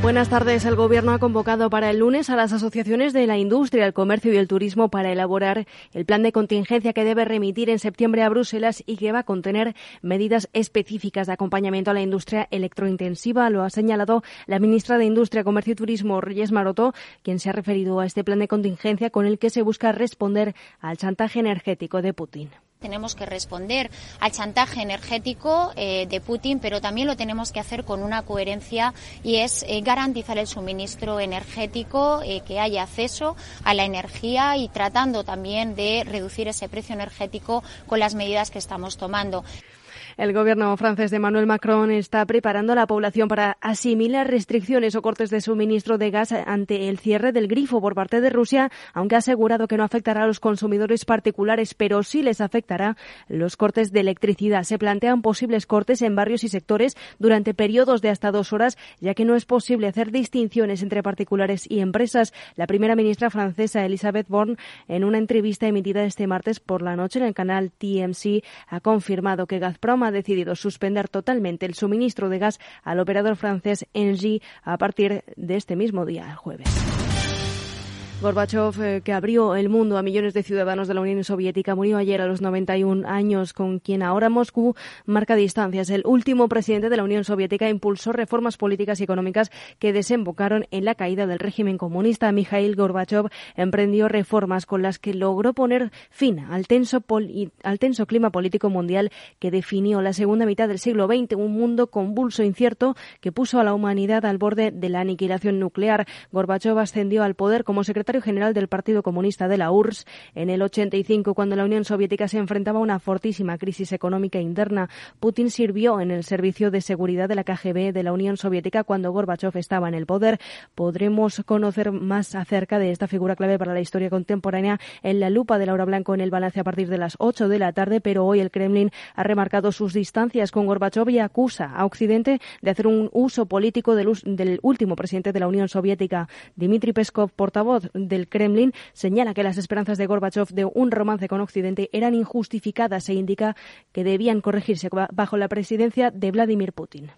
Buenas tardes. El Gobierno ha convocado para el lunes a las asociaciones de la industria, el comercio y el turismo para elaborar el plan de contingencia que debe remitir en septiembre a Bruselas y que va a contener medidas específicas de acompañamiento a la industria electrointensiva. Lo ha señalado la ministra de Industria, Comercio y Turismo, Reyes Maroto, quien se ha referido a este plan de contingencia con el que se busca responder al chantaje energético de Putin. Tenemos que responder al chantaje energético eh, de Putin, pero también lo tenemos que hacer con una coherencia y es eh, garantizar el suministro energético, eh, que haya acceso a la energía y tratando también de reducir ese precio energético con las medidas que estamos tomando. El gobierno francés de Emmanuel Macron está preparando a la población para asimilar restricciones o cortes de suministro de gas ante el cierre del grifo por parte de Rusia, aunque ha asegurado que no afectará a los consumidores particulares, pero sí les afectará los cortes de electricidad. Se plantean posibles cortes en barrios y sectores durante periodos de hasta dos horas, ya que no es posible hacer distinciones entre particulares y empresas. La primera ministra francesa, Elisabeth Borne, en una entrevista emitida este martes por la noche en el canal TMC, ha confirmado que Gazprom ha decidido suspender totalmente el suministro de gas al operador francés Engie a partir de este mismo día, el jueves. Gorbachev, eh, que abrió el mundo a millones de ciudadanos de la Unión Soviética, murió ayer a los 91 años, con quien ahora Moscú marca distancias. El último presidente de la Unión Soviética impulsó reformas políticas y económicas que desembocaron en la caída del régimen comunista. Mikhail Gorbachev emprendió reformas con las que logró poner fin al tenso, al tenso clima político mundial que definió la segunda mitad del siglo XX, un mundo convulso e incierto que puso a la humanidad al borde de la aniquilación nuclear. Gorbachev ascendió al poder como secretario secretario general del Partido Comunista de la URSS en el 85, cuando la Unión Soviética se enfrentaba a una fortísima crisis económica interna. Putin sirvió en el Servicio de Seguridad de la KGB de la Unión Soviética cuando Gorbachev estaba en el poder. Podremos conocer más acerca de esta figura clave para la historia contemporánea en la lupa de Laura Blanco en el balance a partir de las 8 de la tarde, pero hoy el Kremlin ha remarcado sus distancias con Gorbachev y acusa a Occidente de hacer un uso político del, del último presidente de la Unión Soviética. Dmitry Peskov, portavoz del Kremlin señala que las esperanzas de Gorbachev de un romance con Occidente eran injustificadas e indica que debían corregirse bajo la presidencia de Vladimir Putin.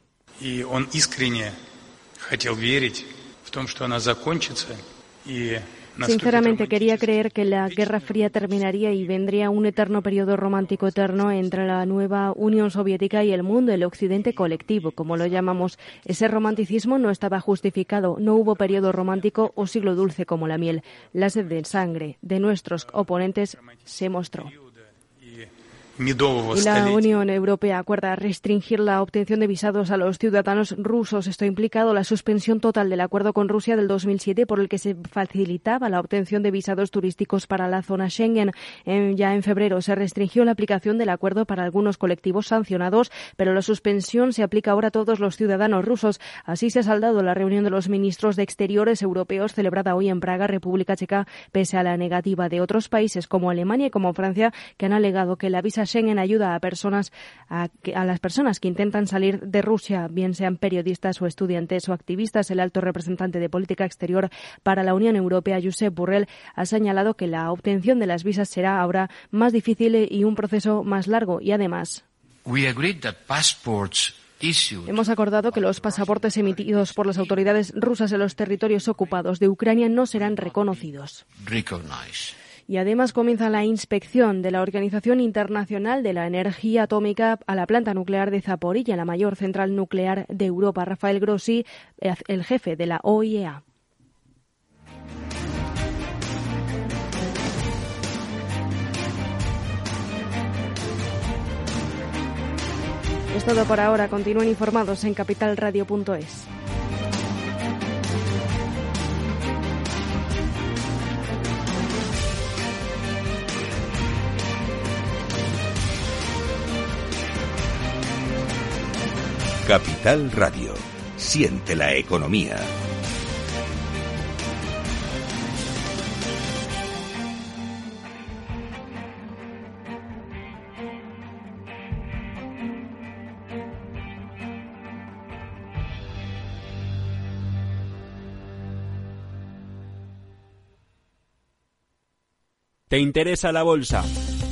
Sinceramente quería creer que la Guerra Fría terminaría y vendría un eterno periodo romántico eterno entre la nueva Unión Soviética y el mundo, el Occidente colectivo, como lo llamamos. Ese romanticismo no estaba justificado, no hubo periodo romántico o siglo dulce como la miel. La sed de sangre de nuestros oponentes se mostró. Y la Unión Europea acuerda restringir la obtención de visados a los ciudadanos rusos. Esto ha implicado la suspensión total del acuerdo con Rusia del 2007 por el que se facilitaba la obtención de visados turísticos para la zona Schengen. ya en febrero se restringió la aplicación del acuerdo para algunos colectivos sancionados, pero la suspensión se aplica ahora a todos los ciudadanos rusos. Así se ha saldado la reunión de los ministros de Exteriores europeos celebrada hoy en Praga, República Checa, pese a la negativa de otros países como Alemania y como Francia, que han alegado que la visa Schengen ayuda a personas a, a, las personas que intentan salir de Rusia, bien sean periodistas o estudiantes o activistas. El alto representante de política exterior para la Unión Europea, Josep Burrell, ha señalado que la obtención de las visas será ahora más difícil y un proceso más largo y además Hemos acordado que los pasaportes emitidos por las autoridades rusas en los territorios ocupados de Ucrania no serán reconocidos. Y además comienza la inspección de la Organización Internacional de la Energía Atómica a la planta nuclear de Zaporilla, la mayor central nuclear de Europa. Rafael Grossi, el jefe de la OIEA. Es todo por ahora. Continúen informados en capitalradio.es. Capital Radio. Siente la economía. ¿Te interesa la bolsa?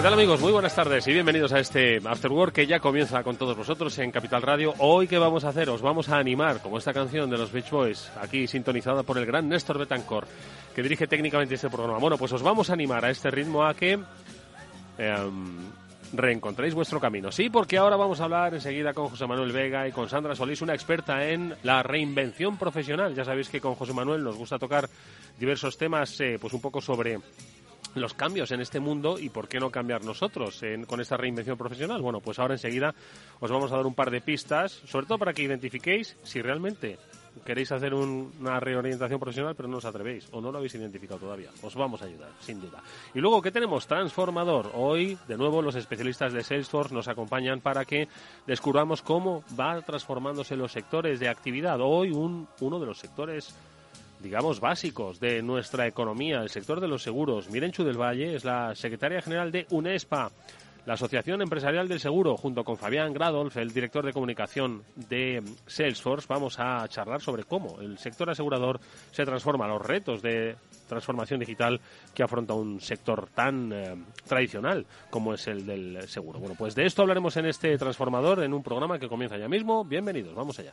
¿Qué tal amigos? Muy buenas tardes y bienvenidos a este After Work que ya comienza con todos vosotros en Capital Radio. Hoy, ¿qué vamos a hacer? Os vamos a animar, como esta canción de los Beach Boys, aquí sintonizada por el gran Néstor Betancourt, que dirige técnicamente este programa. Bueno, pues os vamos a animar a este ritmo a que em, reencontréis vuestro camino. Sí, porque ahora vamos a hablar enseguida con José Manuel Vega y con Sandra Solís, una experta en la reinvención profesional. Ya sabéis que con José Manuel nos gusta tocar diversos temas, eh, pues un poco sobre los cambios en este mundo y por qué no cambiar nosotros con esta reinvención profesional. Bueno, pues ahora enseguida os vamos a dar un par de pistas, sobre todo para que identifiquéis si realmente queréis hacer una reorientación profesional pero no os atrevéis o no lo habéis identificado todavía. Os vamos a ayudar, sin duda. Y luego, ¿qué tenemos? Transformador. Hoy, de nuevo, los especialistas de Salesforce nos acompañan para que descubramos cómo va transformándose los sectores de actividad. Hoy, un, uno de los sectores digamos, básicos de nuestra economía, el sector de los seguros. Mirenchu del Valle es la secretaria general de UNESPA, la Asociación Empresarial del Seguro, junto con Fabián Gradolf, el director de comunicación de Salesforce, vamos a charlar sobre cómo el sector asegurador se transforma, los retos de transformación digital que afronta un sector tan eh, tradicional como es el del seguro. Bueno, pues de esto hablaremos en este transformador en un programa que comienza ya mismo. Bienvenidos, vamos allá.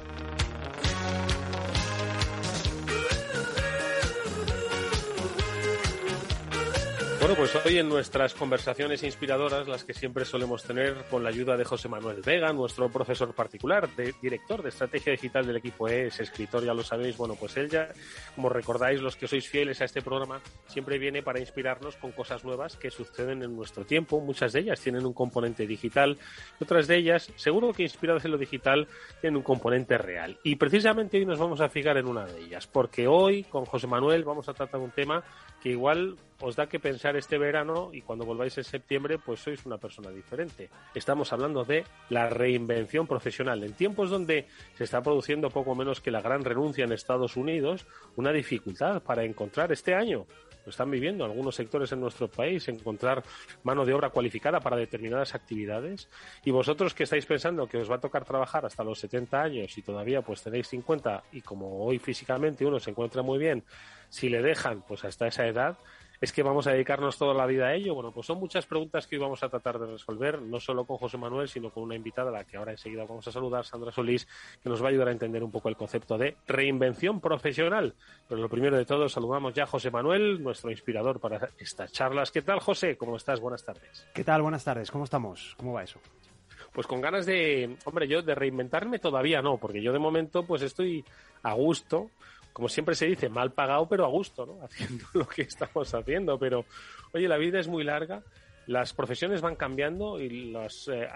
Bueno, pues hoy en nuestras conversaciones inspiradoras, las que siempre solemos tener con la ayuda de José Manuel Vega, nuestro profesor particular, director de estrategia digital del equipo ES, escritor, ya lo sabéis, bueno, pues él ya, como recordáis los que sois fieles a este programa, siempre viene para inspirarnos con cosas nuevas que suceden en nuestro tiempo. Muchas de ellas tienen un componente digital, otras de ellas, seguro que inspiradas en lo digital, tienen un componente real. Y precisamente hoy nos vamos a fijar en una de ellas, porque hoy con José Manuel vamos a tratar un tema que igual os da que pensar este verano y cuando volváis en septiembre, pues sois una persona diferente. Estamos hablando de la reinvención profesional. En tiempos donde se está produciendo poco menos que la gran renuncia en Estados Unidos, una dificultad para encontrar este año lo están viviendo algunos sectores en nuestro país, encontrar mano de obra cualificada para determinadas actividades. Y vosotros que estáis pensando que os va a tocar trabajar hasta los 70 años y todavía pues tenéis 50 y como hoy físicamente uno se encuentra muy bien, si le dejan pues hasta esa edad, es que vamos a dedicarnos toda la vida a ello. Bueno, pues son muchas preguntas que hoy vamos a tratar de resolver, no solo con José Manuel, sino con una invitada a la que ahora enseguida vamos a saludar, Sandra Solís, que nos va a ayudar a entender un poco el concepto de reinvención profesional. Pero lo primero de todo, saludamos ya a José Manuel, nuestro inspirador para estas charlas. ¿Qué tal, José? ¿Cómo estás? Buenas tardes. ¿Qué tal? Buenas tardes. ¿Cómo estamos? ¿Cómo va eso? Pues con ganas de, hombre, yo de reinventarme todavía no, porque yo de momento pues estoy a gusto como siempre se dice, mal pagado pero a gusto, ¿no? Haciendo lo que estamos haciendo. Pero, oye, la vida es muy larga, las profesiones van cambiando y las eh,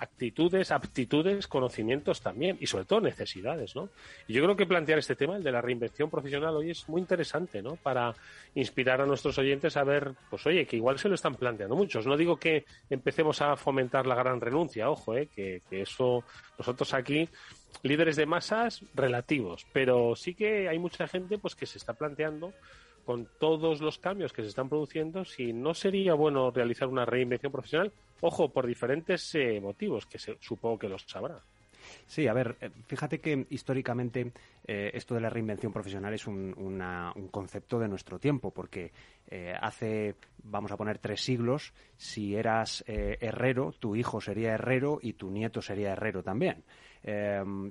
actitudes, aptitudes, conocimientos también y sobre todo necesidades, ¿no? Y yo creo que plantear este tema, el de la reinvención profesional, hoy es muy interesante, ¿no? Para inspirar a nuestros oyentes a ver, pues oye, que igual se lo están planteando muchos. No digo que empecemos a fomentar la gran renuncia, ojo, ¿eh? que, que eso nosotros aquí líderes de masas relativos, pero sí que hay mucha gente pues que se está planteando con todos los cambios que se están produciendo si no sería bueno realizar una reinvención profesional, ojo, por diferentes eh, motivos que se, supongo que los sabrá. Sí, a ver, eh, fíjate que históricamente eh, esto de la reinvención profesional es un, un concepto de nuestro tiempo, porque eh, hace, vamos a poner, tres siglos, si eras herrero, tu hijo sería herrero y tu nieto sería herrero también.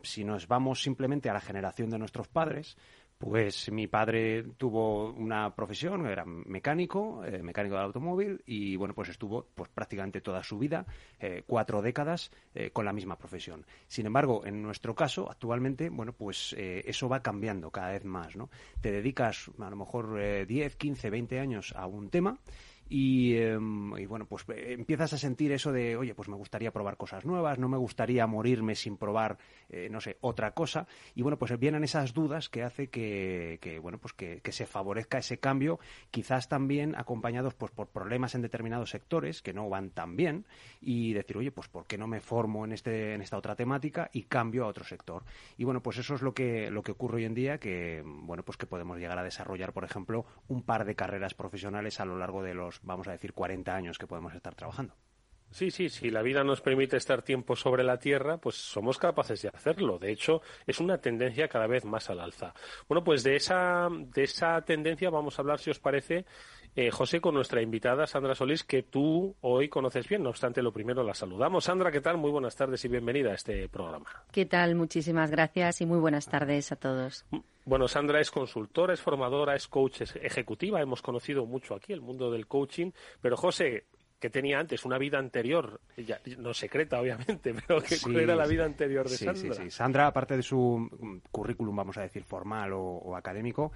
Si nos vamos simplemente a la generación de nuestros padres, pues mi padre tuvo una profesión, era mecánico, eh, mecánico del automóvil, y bueno, pues estuvo pues prácticamente toda su vida, eh, cuatro décadas, eh, con la misma profesión. Sin embargo, en nuestro caso, actualmente, bueno, pues eso va cambiando cada vez más, ¿no? Te dedicas a lo mejor 10, 15, 20 años a un tema Em, y, bueno, pues eh, empiezas a sentir eso de, oye, pues me gustaría probar cosas nuevas, no me gustaría morirme sin probar, eh, no sé, otra cosa. Y bueno, pues vienen esas dudas que hace que, que bueno, pues que, se favorezca ese cambio, quizás también acompañados pues por problemas en determinados sectores que no van tan bien y decir, oye, pues ¿por qué no me formo en, este, en esta otra temática y cambio a otro sector? Y bueno, pues eso es lo que, lo que ocurre hoy en día, que bueno, pues que podemos llegar a desarrollar, por ejemplo, un par de carreras profesionales a lo largo de los vamos a decir, 40 años que podemos estar trabajando. Sí, sí, si la vida nos permite estar tiempo sobre la Tierra, pues somos capaces de hacerlo. De hecho, es una tendencia cada vez más al alza. Bueno, pues de esa, de esa tendencia vamos a hablar, si os parece, eh, José, con nuestra invitada Sandra Solís, que tú hoy conoces bien. No obstante, lo primero la saludamos. Sandra, ¿qué tal? Muy buenas tardes y bienvenida a este programa. ¿Qué tal? Muchísimas gracias y muy buenas tardes a todos. Bueno, Sandra es consultora, es formadora, es coach ejecutiva. Hemos conocido mucho aquí el mundo del coaching. Pero, José, que tenía antes, una vida anterior, ya, no secreta obviamente, pero que era la vida anterior de Sandra. Sí, sí, Sandra, aparte de su currículum, vamos a decir, formal o académico,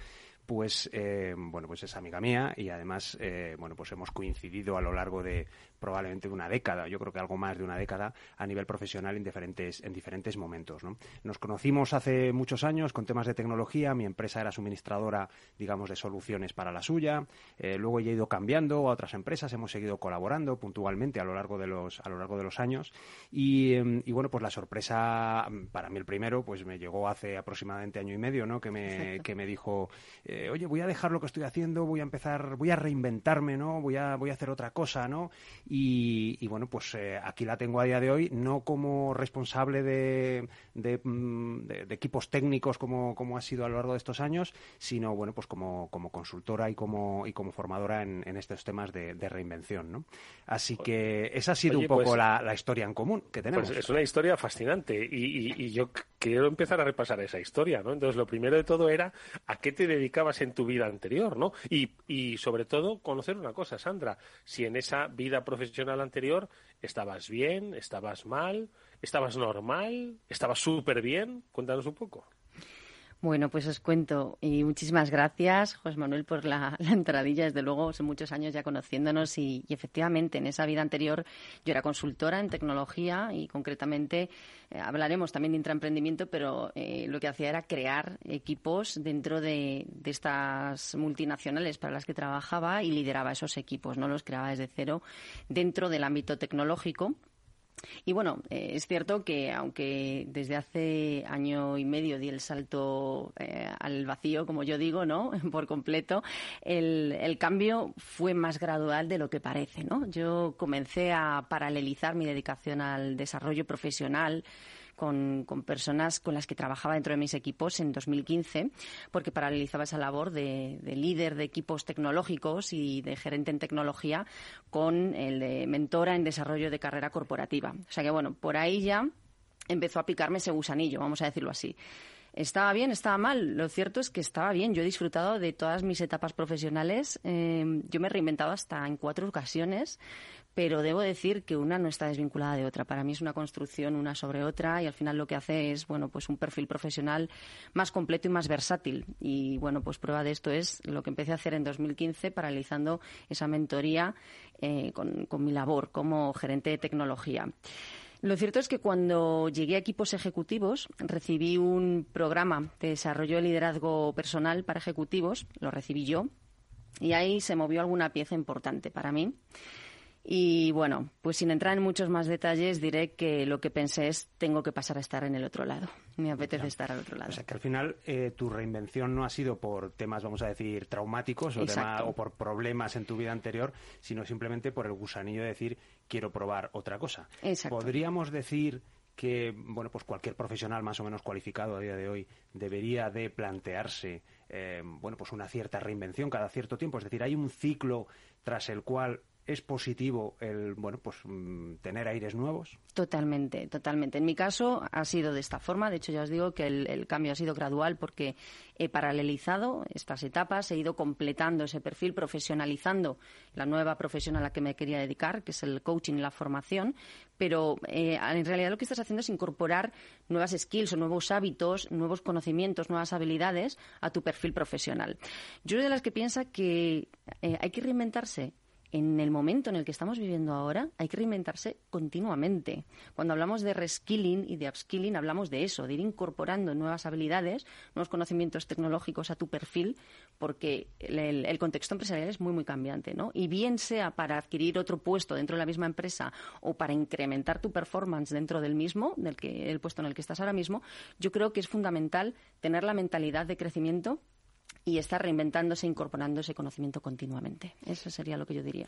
pues eh, bueno pues es amiga mía y además eh, bueno pues hemos coincidido a lo largo de probablemente de una década yo creo que algo más de una década a nivel profesional en diferentes en diferentes momentos ¿no? nos conocimos hace muchos años con temas de tecnología mi empresa era suministradora digamos de soluciones para la suya eh, luego he ido cambiando a otras empresas hemos seguido colaborando puntualmente a lo largo de los a lo largo de los años y, y bueno pues la sorpresa para mí el primero pues me llegó hace aproximadamente año y medio no que me que me dijo eh, oye, voy a dejar lo que estoy haciendo, voy a empezar, voy a reinventarme, ¿no? Voy a, voy a hacer otra cosa, ¿no? Y, bueno, pues eh, aquí la tengo a día de hoy, no como responsable de, de, mm, equipos técnicos como, como, ha sido a lo largo de estos años, sino, bueno, pues como, como consultora y como, y como formadora en, estos temas de, reinvención, ¿no? Así que esa ha sido un poco pues la, historia en común que tenemos. Pues es una historia fascinante y, y yo quiero empezar a repasar esa historia, ¿no? Entonces, lo primero de todo era a qué te dedicabas en tu vida anterior, ¿no? Y, y sobre todo conocer una cosa, Sandra, si en esa vida profesional anterior estabas bien, estabas mal, estabas normal, estabas súper bien, cuéntanos un poco. Bueno, pues os cuento. Y muchísimas gracias, José Manuel, por la, entradilla. Desde luego, son muchos años ya conociéndonos y, efectivamente, en esa vida anterior yo era consultora en tecnología y concretamente eh, hablaremos también de intraemprendimiento, pero eh, lo que hacía era crear equipos dentro de, de, estas multinacionales para las que trabajaba y lideraba esos equipos, no los creaba desde cero dentro del ámbito tecnológico y bueno, eh, es cierto que aunque desde hace año y medio di el salto eh, al vacío, como yo digo, ¿no? Por completo, el, el, cambio fue más gradual de lo que parece, ¿no? Yo comencé a paralelizar mi dedicación al desarrollo profesional con, personas con las que trabajaba dentro de mis equipos en 2015, porque paralelizaba esa labor de, líder de equipos tecnológicos y de gerente en tecnología con el de mentora en desarrollo de carrera corporativa. O sea que, bueno, por ahí ya empezó a picarme ese gusanillo, vamos a decirlo así. ¿Estaba bien? ¿Estaba mal? Lo cierto es que estaba bien. Yo he disfrutado de todas mis etapas profesionales. Eh, yo me he reinventado hasta en cuatro ocasiones pero debo decir que una no está desvinculada de otra. Para mí es una construcción una sobre otra y al final lo que hace es, bueno, pues un perfil profesional más completo y más versátil. Y bueno, pues prueba de esto es lo que empecé a hacer en 2015 paralizando esa mentoría eh, con, con mi labor como gerente de tecnología. Lo cierto es que cuando llegué a equipos ejecutivos recibí un programa de desarrollo de liderazgo personal para ejecutivos, lo recibí yo, y ahí se movió alguna pieza importante para mí. Y bueno, pues sin entrar en muchos más detalles, diré que lo que pensé es tengo que pasar a estar en el otro lado. Me apetece estar al otro lado. O sea que al final eh, tu reinvención no ha sido por temas, vamos a decir, traumáticos o, o por problemas en tu vida anterior, sino simplemente por el gusanillo de decir quiero probar otra cosa. Exacto. Podríamos decir que bueno pues cualquier profesional más o menos cualificado a día de hoy debería de plantearse eh, bueno pues una cierta reinvención cada cierto tiempo es decir hay un ciclo tras el cual es positivo el bueno pues mm, tener aires nuevos. Totalmente totalmente. En mi caso ha sido de esta forma. De hecho ya os digo que el, cambio ha sido gradual porque he paralelizado estas etapas he ido completando ese perfil profesionalizando la nueva profesión a la que me quería dedicar que es el coaching y la formación. Pero eh, en realidad lo que estás haciendo es incorporar nuevas skills o nuevos hábitos nuevos conocimientos nuevas habilidades a tu perfil profesional. Yo soy de las que piensa que eh, hay que reinventarse en el momento en el que estamos viviendo ahora hay que reinventarse continuamente. Cuando hablamos de reskilling y de upskilling hablamos de eso, de ir incorporando nuevas habilidades, nuevos conocimientos tecnológicos a tu perfil, porque el, contexto empresarial es muy, muy cambiante, ¿no? Y bien sea para adquirir otro puesto dentro de la misma empresa o para incrementar tu performance dentro del mismo, del que, el puesto en el que estás ahora mismo, yo creo que es fundamental tener la mentalidad de crecimiento y estar reinventándose, incorporando ese conocimiento continuamente. Eso sería lo que yo diría.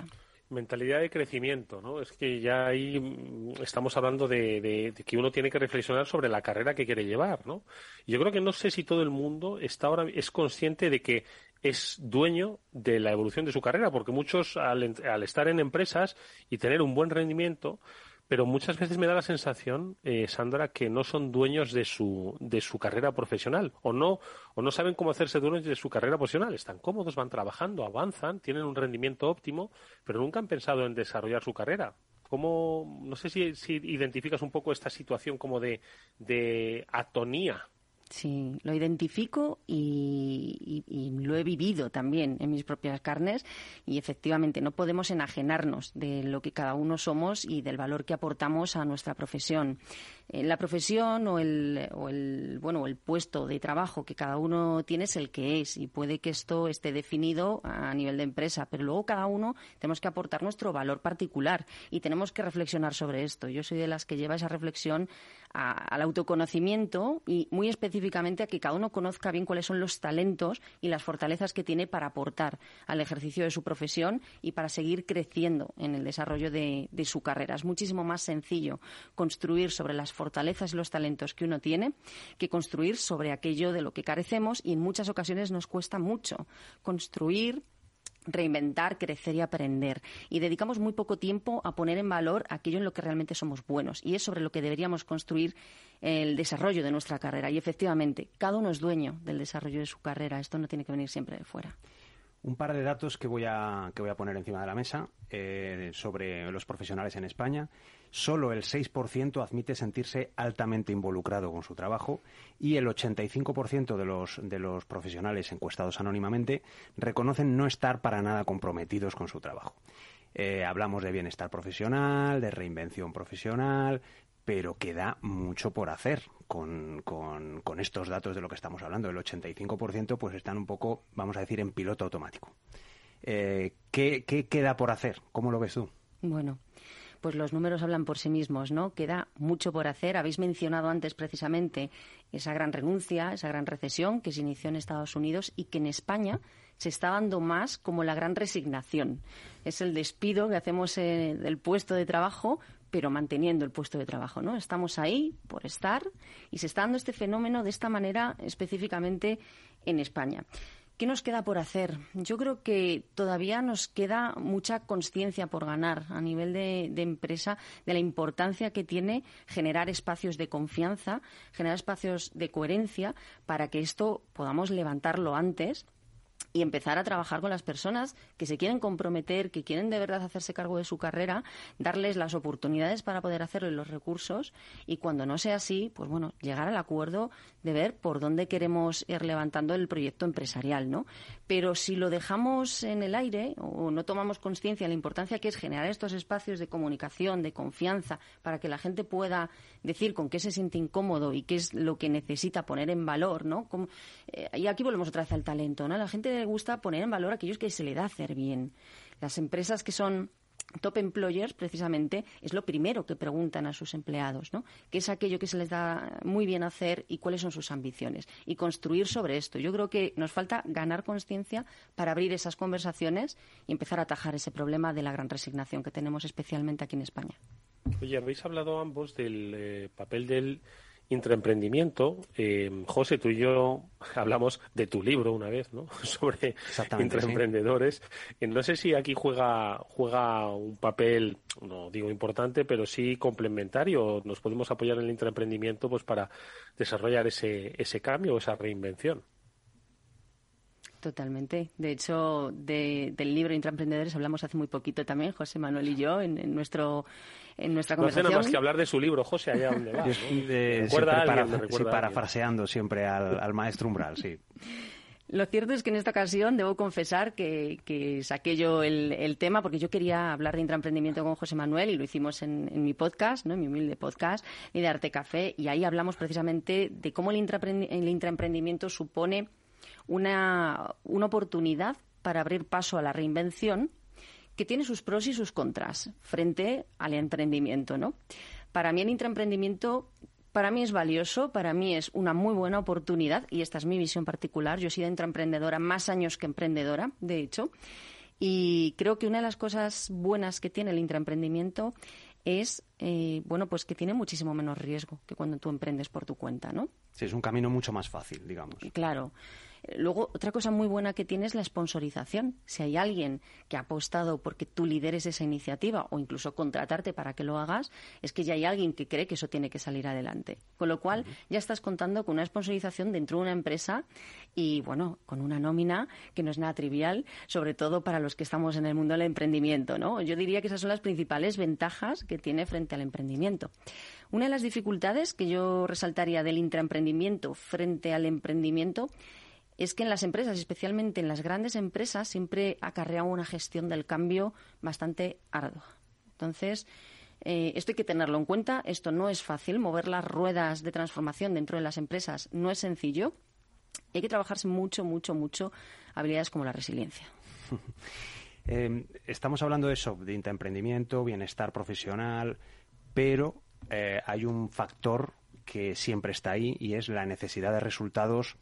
Mentalidad de crecimiento, ¿no? Es que ya ahí mm, estamos hablando de, que uno tiene que reflexionar sobre la carrera que quiere llevar, ¿no? yo creo que no sé si todo el mundo está ahora es consciente de que es dueño de la evolución de su carrera, porque muchos al estar en empresas y tener un buen rendimiento, pero muchas veces me da la sensación, eh, Sandra, que no son dueños de su, de su carrera profesional o no, o no saben cómo hacerse dueños de su carrera profesional. Están cómodos, van trabajando, avanzan, tienen un rendimiento óptimo, pero nunca han pensado en desarrollar su carrera. ¿Cómo, no sé si, si identificas un poco esta situación como de, de atonía Sí, lo identifico y, lo he vivido también en mis propias carnes y efectivamente no podemos enajenarnos de lo que cada uno somos y del valor que aportamos a nuestra profesión. En la profesión o el, o el, bueno, el puesto de trabajo que cada uno tiene es el que es y puede que esto esté definido a nivel de empresa, pero luego cada uno tenemos que aportar nuestro valor particular y tenemos que reflexionar sobre esto. Yo soy de las que lleva esa reflexión al autoconocimiento y muy específicamente a que cada uno conozca bien cuáles son los talentos y las fortalezas que tiene para aportar al ejercicio de su profesión y para seguir creciendo en el desarrollo de, de su carrera. Es muchísimo más sencillo construir sobre las fortalezas y los talentos que uno tiene que construir sobre aquello de lo que carecemos y en muchas ocasiones nos cuesta mucho construir reinventar, crecer y aprender. Y dedicamos muy poco tiempo a poner en valor aquello en lo que realmente somos buenos. Y es sobre lo que deberíamos construir el desarrollo de nuestra carrera. Y efectivamente, cada uno es dueño del desarrollo de su carrera. Esto no tiene que venir siempre de fuera. Un par de datos que voy a, que voy a poner encima de la mesa eh, sobre los profesionales en España. Solo el 6% admite sentirse altamente involucrado con su trabajo y el 85% de los, de los profesionales encuestados anónimamente reconocen no estar para nada comprometidos con su trabajo. Eh, hablamos de bienestar profesional, de reinvención profesional, pero queda mucho por hacer con, con, estos datos de lo que estamos hablando. El 85% pues están un poco, vamos a decir, en piloto automático. Eh, ¿qué, ¿Qué queda por hacer? ¿Cómo lo ves tú? Bueno, pues los números hablan por sí mismos, ¿no? Queda mucho por hacer. Habéis mencionado antes precisamente esa gran renuncia, esa gran recesión que se inició en Estados Unidos y que en España se está dando más como la gran resignación. Es el despido que hacemos eh, del puesto de trabajo pero manteniendo el puesto de trabajo, ¿no? Estamos ahí por estar y se está dando este fenómeno de esta manera específicamente en España. ¿Qué nos queda por hacer? Yo creo que todavía nos queda mucha conciencia por ganar a nivel de, de, empresa de la importancia que tiene generar espacios de confianza, generar espacios de coherencia para que esto podamos levantarlo antes y empezar a trabajar con las personas que se quieren comprometer, que quieren de verdad hacerse cargo de su carrera, darles las oportunidades para poder hacerlo y los recursos y cuando no sea así, pues bueno, llegar al acuerdo de ver por dónde queremos ir levantando el proyecto empresarial, ¿no? Pero si lo dejamos en el aire o no tomamos conciencia de la importancia que es generar estos espacios de comunicación, de confianza, para que la gente pueda decir con qué se siente incómodo y qué es lo que necesita poner en valor, ¿no? Eh, y aquí volvemos otra vez al talento, ¿no? La gente gusta poner en valor aquellos que se le da hacer bien. Las empresas que son top employers, precisamente, es lo primero que preguntan a sus empleados, ¿no? ¿Qué es aquello que se les da muy bien hacer y cuáles son sus ambiciones? Y construir sobre esto. Yo creo que nos falta ganar conciencia para abrir esas conversaciones y empezar a atajar ese problema de la gran resignación que tenemos especialmente aquí en España. Oye, habéis hablado ambos del eh, papel del intraemprendimiento. Eh, José, tú y yo hablamos de tu libro una vez, ¿no? Sobre intraemprendedores. Eh, no sé si aquí juega, juega un papel, no digo importante, pero sí complementario. Nos podemos apoyar en el intraemprendimiento pues, para desarrollar ese, ese cambio, esa reinvención. Totalmente. De hecho, del libro Intraemprendedores hablamos hace muy poquito también, José Manuel y yo, en, en nuestro en nuestra conversación. No hace nada más que hablar de su libro, José, allá donde va. ¿no? parafraseando siempre al, maestro Umbral, sí. Lo cierto es que en esta ocasión debo confesar que, saqué yo el, tema porque yo quería hablar de intraemprendimiento con José Manuel y lo hicimos en, mi podcast, ¿no? en mi humilde podcast, y de Arte Café, y ahí hablamos precisamente de cómo el, el intraemprendimiento supone una, una oportunidad para abrir paso a la reinvención que tiene sus pros y sus contras frente al emprendimiento, ¿no? Para mí el intraemprendimiento para mí es valioso, para mí es una muy buena oportunidad y esta es mi visión particular. Yo he sido intraemprendedora más años que emprendedora, de hecho, y creo que una de las cosas buenas que tiene el intraemprendimiento es, eh, bueno, pues que tiene muchísimo menos riesgo que cuando tú emprendes por tu cuenta, ¿no? Sí, es un camino mucho más fácil, digamos. Claro. Luego, otra cosa muy buena que tiene es la sponsorización. Si hay alguien que ha apostado porque tú lideres esa iniciativa o incluso contratarte para que lo hagas, es que ya hay alguien que cree que eso tiene que salir adelante. Con lo cual, ya estás contando con una sponsorización dentro de una empresa y, bueno, con una nómina que no es nada trivial, sobre todo para los que estamos en el mundo del emprendimiento, ¿no? Yo diría que esas son las principales ventajas que tiene frente al emprendimiento. Una de las dificultades que yo resaltaría del intraemprendimiento frente al emprendimiento es que en las empresas, especialmente en las grandes empresas, siempre acarrea una gestión del cambio bastante ardua. Entonces, eh, esto hay que tenerlo en cuenta. Esto no es fácil. Mover las ruedas de transformación dentro de las empresas no es sencillo. Hay que trabajarse mucho, mucho, mucho habilidades como la resiliencia. Eh, estamos hablando de eso, de emprendimiento, bienestar profesional, pero eh, hay un factor que siempre está ahí y es la necesidad de resultados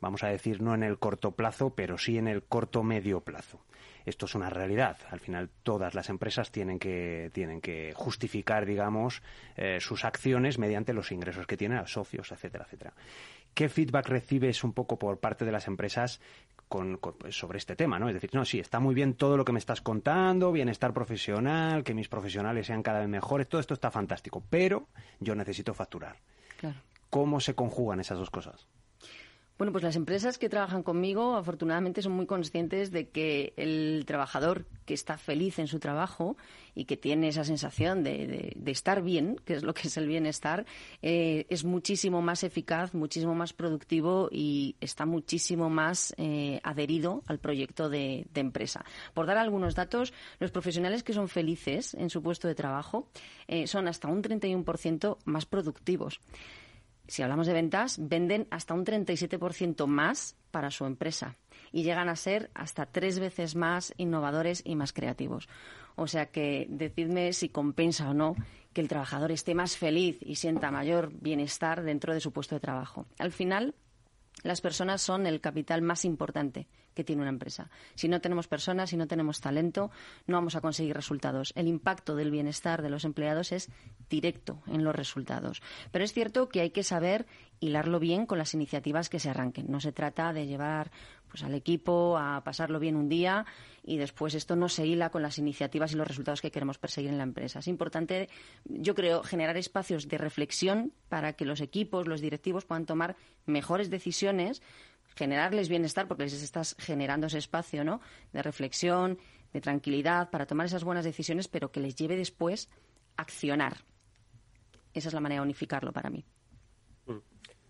vamos a decir, no en el corto plazo, pero sí en el corto medio plazo. Esto es una realidad. Al final, todas las empresas tienen que, tienen que justificar, digamos, eh, sus acciones mediante los ingresos que tienen a los socios, etcétera, etcétera. ¿Qué feedback recibes un poco por parte de las empresas con, pues, sobre este tema, ¿no? Es decir, no, sí, está muy bien todo lo que me estás contando, bienestar profesional, que mis profesionales sean cada vez mejores, todo esto está fantástico, pero yo necesito facturar. ¿Cómo se conjugan esas dos cosas? Bueno, pues las empresas que trabajan conmigo afortunadamente son muy conscientes de que el trabajador que está feliz en su trabajo y que tiene esa sensación de, estar bien, que es lo que es el bienestar, eh, es muchísimo más eficaz, muchísimo más productivo y está muchísimo más eh, adherido al proyecto de, empresa. Por dar algunos datos, los profesionales que son felices en su puesto de trabajo eh, son hasta un 31% más productivos si hablamos de ventas, venden hasta un 37% más para su empresa y llegan a ser hasta tres veces más innovadores y más creativos. O sea que decidme si compensa o no que el trabajador esté más feliz y sienta mayor bienestar dentro de su puesto de trabajo. Al final, las personas son el capital más importante que tiene una empresa. Si no tenemos personas, si no tenemos talento, no vamos a conseguir resultados. El impacto del bienestar de los empleados es directo en los resultados. Pero es cierto que hay que saber hilarlo bien con las iniciativas que se arranquen. No se trata de llevar pues al equipo a pasarlo bien un día y después esto no se hila con las iniciativas y los resultados que queremos perseguir en la empresa. Es importante, yo creo, generar espacios de reflexión para que los equipos, los directivos puedan tomar mejores decisiones, generarles bienestar porque les estás generando ese espacio, ¿no? de reflexión, de tranquilidad para tomar esas buenas decisiones, pero que les lleve después a accionar. Esa es la manera de unificarlo para mí.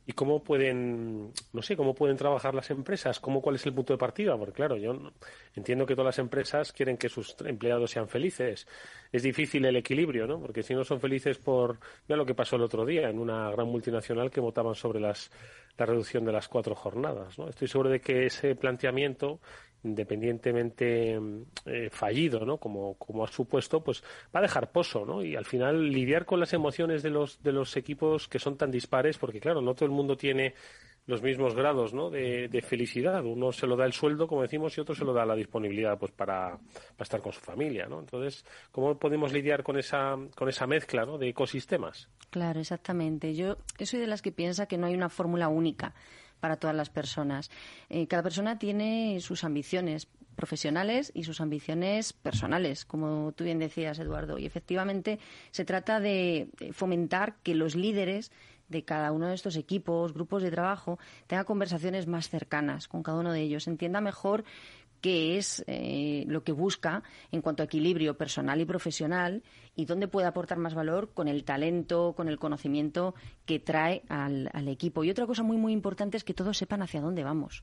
¿Y cómo pueden, no sé, cómo pueden trabajar las empresas? ¿Cómo, ¿Cuál es el punto de partida? Porque claro, yo entiendo que todas las empresas quieren que sus empleados sean felices. Es difícil el equilibrio, ¿no? Porque si no son felices por, mira lo que pasó el otro día en una gran multinacional que votaban sobre las, la reducción de las cuatro jornadas, ¿no? Estoy seguro de que ese planteamiento independientemente eh, fallido, ¿no? Como, como ha supuesto, pues va a dejar pozo, ¿no? Y al final lidiar con las emociones de los, de los equipos que son tan dispares, porque claro, no todo el mundo tiene los mismos grados ¿no? de, felicidad. Uno se lo da el sueldo, como decimos, y otro se lo da la disponibilidad pues para, estar con su familia. ¿no? Entonces, ¿cómo podemos lidiar con esa, con esa mezcla ¿no? de ecosistemas? Claro, exactamente. Yo soy de las que piensa que no hay una fórmula única para todas las personas. Eh, cada persona tiene sus ambiciones profesionales y sus ambiciones personales, como tú bien decías, Eduardo. Y efectivamente se trata de fomentar que los líderes de cada uno de estos equipos, grupos de trabajo, tenga conversaciones más cercanas con cada uno de ellos, entienda mejor qué es eh, lo que busca en cuanto a equilibrio personal y profesional y dónde puede aportar más valor con el talento, con el conocimiento que trae al, al, equipo. Y otra cosa muy, muy importante es que todos sepan hacia dónde vamos.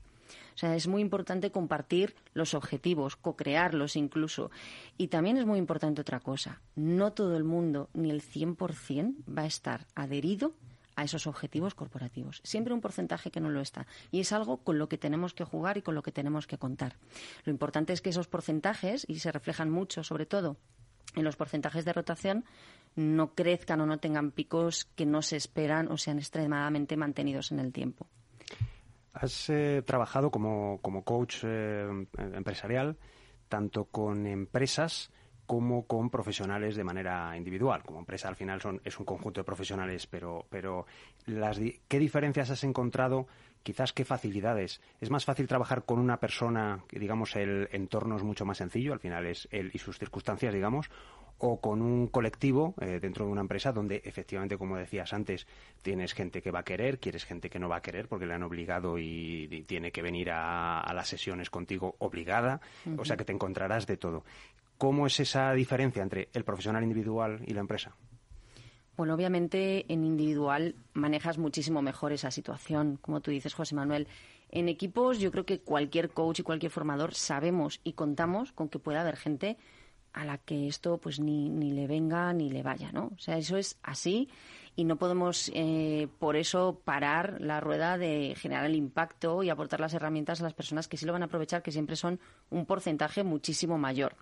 O sea, es muy importante compartir los objetivos, co-crearlos incluso. Y también es muy importante otra cosa. No todo el mundo, ni el 100%, va a estar adherido a esos objetivos corporativos. Siempre un porcentaje que no lo está. Y es algo con lo que tenemos que jugar y con lo que tenemos que contar. Lo importante es que esos porcentajes, y se reflejan mucho, sobre todo en los porcentajes de rotación, no crezcan o no tengan picos que no se esperan o sean extremadamente mantenidos en el tiempo. Has eh, trabajado como, coach eh, empresarial tanto con empresas como con profesionales de manera individual. Como empresa al final son, es un conjunto de profesionales, pero, pero las, ¿qué diferencias has encontrado? Quizás qué facilidades. ¿Es más fácil trabajar con una persona, que digamos el entorno es mucho más sencillo, al final es él y sus circunstancias, digamos, o con un colectivo eh, dentro de una empresa donde efectivamente, como decías antes, tienes gente que va a querer, quieres gente que no va a querer porque le han obligado y, tiene que venir a, las sesiones contigo obligada, o sea que te encontrarás de todo. ¿Cómo es esa diferencia entre el profesional individual y la empresa? Bueno, obviamente en individual manejas muchísimo mejor esa situación, como tú dices, José Manuel. En equipos yo creo que cualquier coach y cualquier formador sabemos y contamos con que pueda haber gente a la que esto pues ni, ni le venga ni le vaya, ¿no? O sea, eso es así y no podemos eh, por eso parar la rueda de generar el impacto y aportar las herramientas a las personas que sí lo van a aprovechar, que siempre son un porcentaje muchísimo mayor.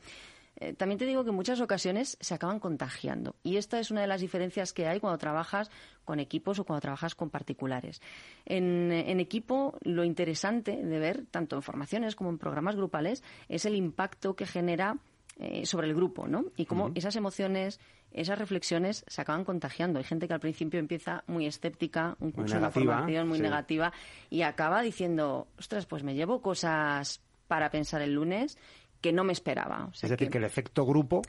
Eh, también te digo que en muchas ocasiones se acaban contagiando. Y esta es una de las diferencias que hay cuando trabajas con equipos o cuando trabajas con particulares. En, equipo, lo interesante de ver, tanto en formaciones como en programas grupales, es el impacto que genera eh, sobre el grupo, ¿no? Y cómo esas emociones, esas reflexiones se acaban contagiando. Hay gente que al principio empieza muy escéptica, un curso de formación muy negativa, y acaba diciendo, ostras, pues me llevo cosas para pensar el lunes que no me esperaba. es decir, que, el efecto grupo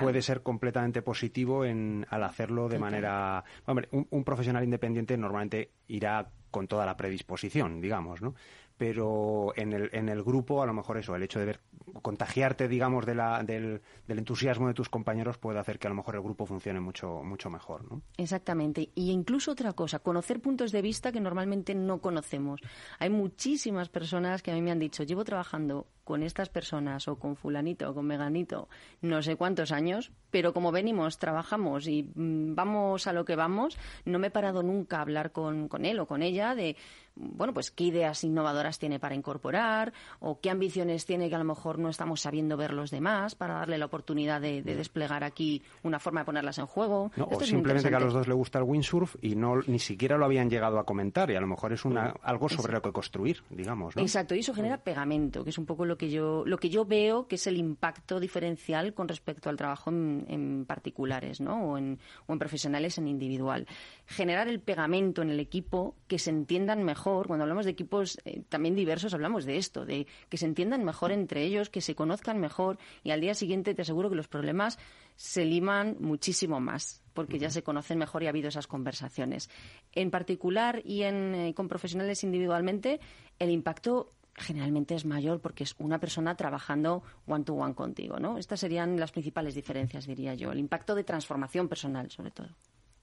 puede ser completamente positivo en, al hacerlo de manera... Hombre, un, profesional independiente normalmente irá con toda la predisposición, digamos, ¿no? Pero en el, en el grupo, a lo mejor eso, el hecho de ver, contagiarte, digamos, de la, del, del, entusiasmo de tus compañeros puede hacer que a lo mejor el grupo funcione mucho, mucho mejor, ¿no? Exactamente. Y incluso otra cosa, conocer puntos de vista que normalmente no conocemos. Hay muchísimas personas que a mí me han dicho, llevo trabajando con estas personas o con fulanito o con meganito no sé cuántos años, pero como venimos, trabajamos y mm, vamos a lo que vamos, no me he parado nunca a hablar con, con él o con ella de bueno, pues qué ideas innovadoras tiene para incorporar o qué ambiciones tiene que a lo mejor no estamos sabiendo ver los demás para darle la oportunidad de, desplegar aquí una forma de ponerlas en juego. o simplemente que a los dos le gusta el windsurf y no ni siquiera lo habían llegado a comentar y a lo mejor es una, algo sobre lo que construir, digamos. Exacto, y eso genera pegamento, que es un poco lo que yo lo que yo veo que es el impacto diferencial con respecto al trabajo en, particulares, ¿no? O en, o en profesionales en individual. Generar el pegamento en el equipo que se entiendan mejor cuando hablamos de equipos eh, también diversos, hablamos de esto, de que se entiendan mejor entre ellos, que se conozcan mejor y al día siguiente te aseguro que los problemas se liman muchísimo más porque ya se conocen mejor y ha habido esas conversaciones. En particular y en, eh, con profesionales individualmente, el impacto generalmente es mayor porque es una persona trabajando one to one contigo, ¿no? Estas serían las principales diferencias, diría yo. El impacto de transformación personal, sobre todo.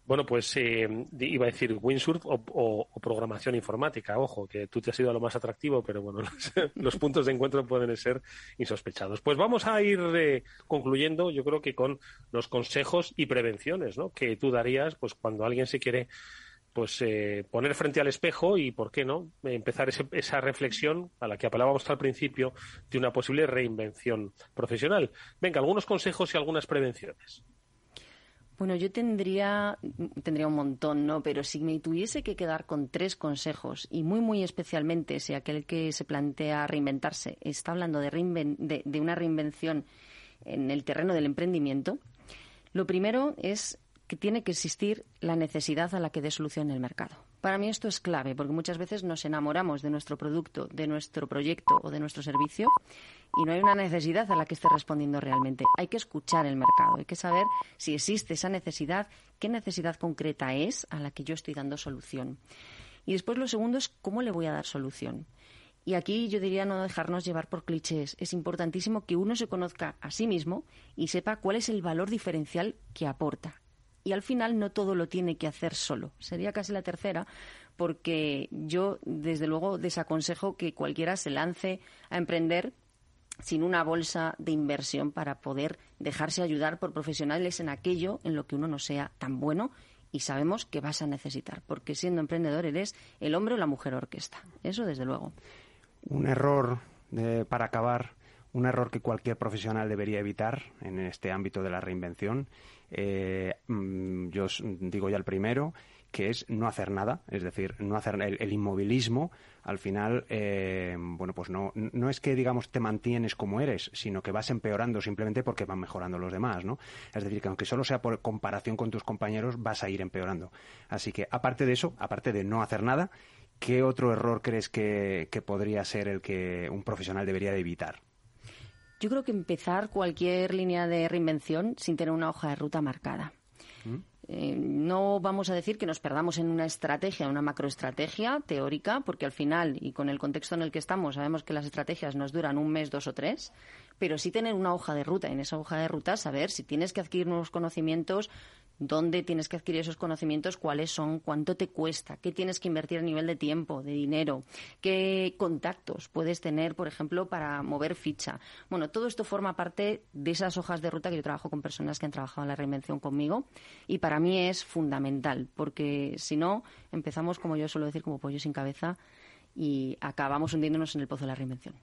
Bueno, pues eh, iba a decir windsurf o, programación informática. Ojo, que tú te has ido a lo más atractivo, pero bueno, los, puntos de encuentro pueden ser insospechados. Pues vamos a ir eh, concluyendo, yo creo que con los consejos y prevenciones, ¿no? Que tú darías, pues cuando alguien se quiere pues eh, poner frente al espejo y, ¿por qué no?, empezar esa reflexión a la que apelábamos al principio de una posible reinvención profesional. Venga, algunos consejos y algunas prevenciones. Bueno, yo tendría, tendría un montón, ¿no? Pero si me tuviese que quedar con tres consejos, y muy, muy especialmente si aquel que se plantea reinventarse está hablando de, de una reinvención en el terreno del emprendimiento, lo primero es que tiene que existir la necesidad a la que dé solución el mercado. Para mí esto es clave, porque muchas veces nos enamoramos de nuestro producto, de nuestro proyecto o de nuestro servicio y no hay una necesidad a la que esté respondiendo realmente. Hay que escuchar el mercado, hay que saber si existe esa necesidad, qué necesidad concreta es a la que yo estoy dando solución. Y después lo segundo es cómo le voy a dar solución. Y aquí yo diría no dejarnos llevar por clichés. Es importantísimo que uno se conozca a sí mismo y sepa cuál es el valor diferencial que aporta. Y al final no todo lo tiene que hacer solo. Sería casi la tercera, porque yo desde luego desaconsejo que cualquiera se lance a emprender sin una bolsa de inversión para poder dejarse ayudar por profesionales en aquello en lo que uno no sea tan bueno y sabemos que vas a necesitar, porque siendo emprendedor eres el hombre o la mujer orquesta. Eso desde luego. Un error para acabar, un error que cualquier profesional debería evitar en este ámbito de la reinvención. Eh, mm, yo digo ya el primero, que es no hacer nada, es decir, no hacer el, inmovilismo. Al final, eh, bueno, pues no, no es que digamos te mantienes como eres, sino que vas empeorando simplemente porque van mejorando los demás, ¿no? Es decir, que aunque solo sea por comparación con tus compañeros, vas a ir empeorando. Así que, aparte de eso, aparte de no hacer nada, ¿qué otro error crees que, podría ser el que un profesional debería de evitar? Yo creo que empezar cualquier línea de reinvención sin tener una hoja de ruta marcada. ¿Mm? Eh, no vamos a decir que nos perdamos en una estrategia, una macroestrategia teórica, porque al final y con el contexto en el que estamos sabemos que las estrategias nos duran un mes, dos o tres, pero sí tener una hoja de ruta. En esa hoja de ruta saber si tienes que adquirir nuevos conocimientos, dónde tienes que adquirir esos conocimientos, cuáles son, cuánto te cuesta, qué tienes que invertir a nivel de tiempo, de dinero, qué contactos puedes tener, por ejemplo, para mover ficha. Bueno, todo esto forma parte de esas hojas de ruta que yo trabajo con personas que han trabajado en la reinvención conmigo y para mí es fundamental, porque si no, empezamos, como yo suelo decir, como pollo sin cabeza y acabamos hundiéndonos en el pozo de la reinvención.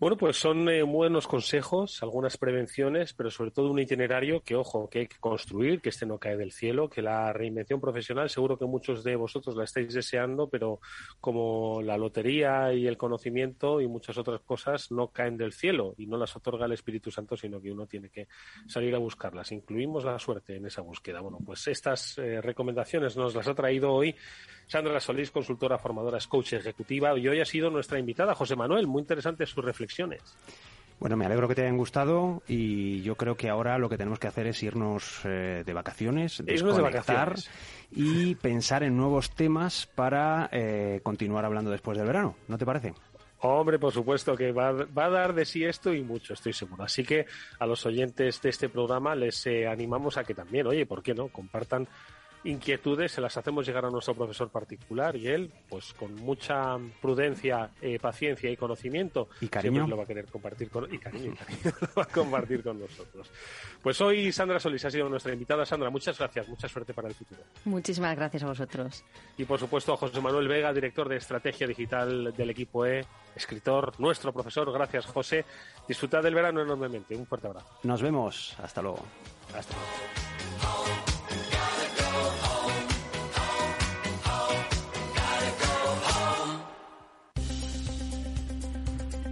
Bueno, pues son eh, buenos consejos, algunas prevenciones, pero sobre todo un itinerario que, ojo, que hay que construir, que este no cae del cielo, que la reinvención profesional, seguro que muchos de vosotros la estáis deseando, pero como la lotería y el conocimiento y muchas otras cosas no caen del cielo y no las otorga el Espíritu Santo, sino que uno tiene que salir a buscarlas. Incluimos la suerte en esa búsqueda. Bueno, pues estas eh, recomendaciones nos las ha traído hoy Sandra Solís, consultora, formadora, coach ejecutiva, y hoy ha sido nuestra invitada, José Manuel. Muy interesantes sus reflexiones. Bueno, me alegro que te hayan gustado y yo creo que ahora lo que tenemos que hacer es irnos eh, de vacaciones, desconectar y pensar en nuevos temas para eh, continuar hablando después del verano. ¿No te parece? Hombre, por supuesto que va, a dar de sí esto y mucho, estoy seguro. Así que a los oyentes de este programa les eh, animamos a que también, oye, ¿por qué no? Compartan inquietudes se las hacemos llegar a nuestro profesor particular y él, pues con mucha prudencia, eh, paciencia y conocimiento, y cariño lo va a querer compartir con y cariño, y cariño lo va a compartir con nosotros. Pues hoy Sandra Solís ha sido nuestra invitada. Sandra, muchas gracias, mucha suerte para el futuro. Muchísimas gracias a vosotros. Y por supuesto a José Manuel Vega, director de estrategia digital del equipo E, escritor, nuestro profesor. Gracias, José. Disfrutad del verano enormemente. Un fuerte abrazo. Nos vemos. Hasta luego. Hasta luego.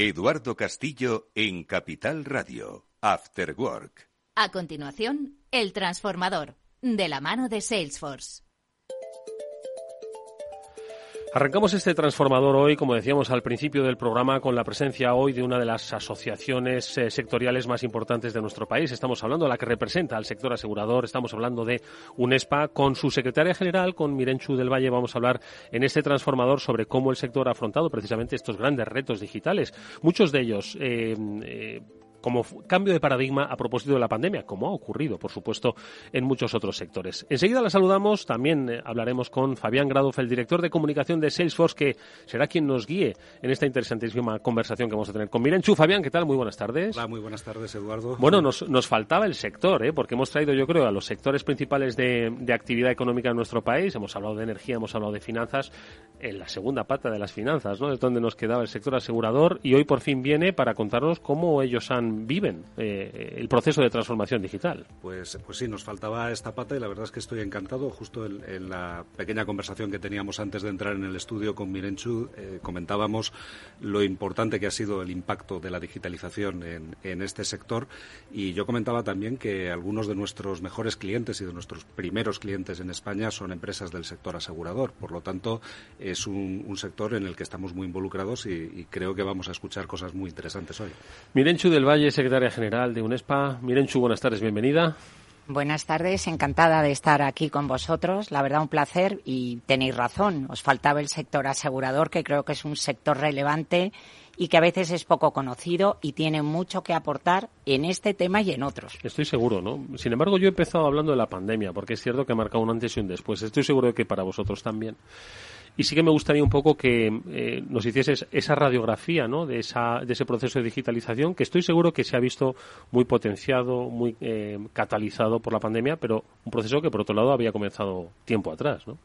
Eduardo Castillo en Capital Radio, After Work. A continuación, El Transformador, de la mano de Salesforce. Arrancamos este transformador hoy, como decíamos al principio del programa, con la presencia hoy de una de las asociaciones eh, sectoriales más importantes de nuestro país. Estamos hablando de la que representa al sector asegurador, estamos hablando de UNESPA. Con su secretaria general, con Mirenchu del Valle, vamos a hablar en este transformador sobre cómo el sector ha afrontado precisamente estos grandes retos digitales. Muchos de ellos eh, eh, como cambio de paradigma a propósito de la pandemia, como ha ocurrido, por supuesto, en muchos otros sectores. Enseguida la saludamos, también eh, hablaremos con Fabián Gradoff, el director de comunicación de Salesforce, que será quien nos guíe en esta interesantísima conversación que vamos a tener con Mirenchu. Fabián, ¿qué tal? Muy buenas tardes. Hola, muy buenas tardes, Eduardo. Bueno, nos, nos faltaba el sector, ¿eh? porque hemos traído, yo creo, a los sectores principales de, de actividad económica en nuestro país. Hemos hablado de energía, hemos hablado de finanzas, en la segunda pata de las finanzas, ¿no? Es donde nos quedaba el sector asegurador y hoy por fin viene para contarnos cómo ellos han, viven eh, el proceso de transformación digital. Pues, pues sí, nos faltaba esta pata y la verdad es que estoy encantado. Justo en, la pequeña conversación que teníamos antes de entrar en el estudio con Mirenchu, eh, comentábamos lo importante que ha sido el impacto de la digitalización en, en este sector y yo comentaba también que algunos de nuestros mejores clientes y de nuestros primeros clientes en España son empresas del sector asegurador. Por lo tanto, es un, sector en el que estamos muy involucrados y, creo que vamos a escuchar cosas muy interesantes hoy. Mirenchu del Valle, secretaria general de UNESPA. Mirenchu, buenas tardes, bienvenida. Buenas tardes, encantada de estar aquí con vosotros. La verdad, un placer y tenéis razón. Os faltaba el sector asegurador, que creo que es un sector relevante y que a veces es poco conocido y tiene mucho que aportar en este tema y en otros. Estoy seguro, ¿no? Sin embargo, yo he empezado hablando de la pandemia, porque es cierto que ha marcado un antes y un después. Estoy seguro de que para vosotros también. Y sí que me gustaría un poco que eh, nos hicieses esa radiografía ¿no? de, esa, de ese proceso de digitalización que estoy seguro que se ha visto muy potenciado, muy eh, catalizado por la pandemia, pero un proceso que por otro lado había comenzado tiempo atrás. ¿no?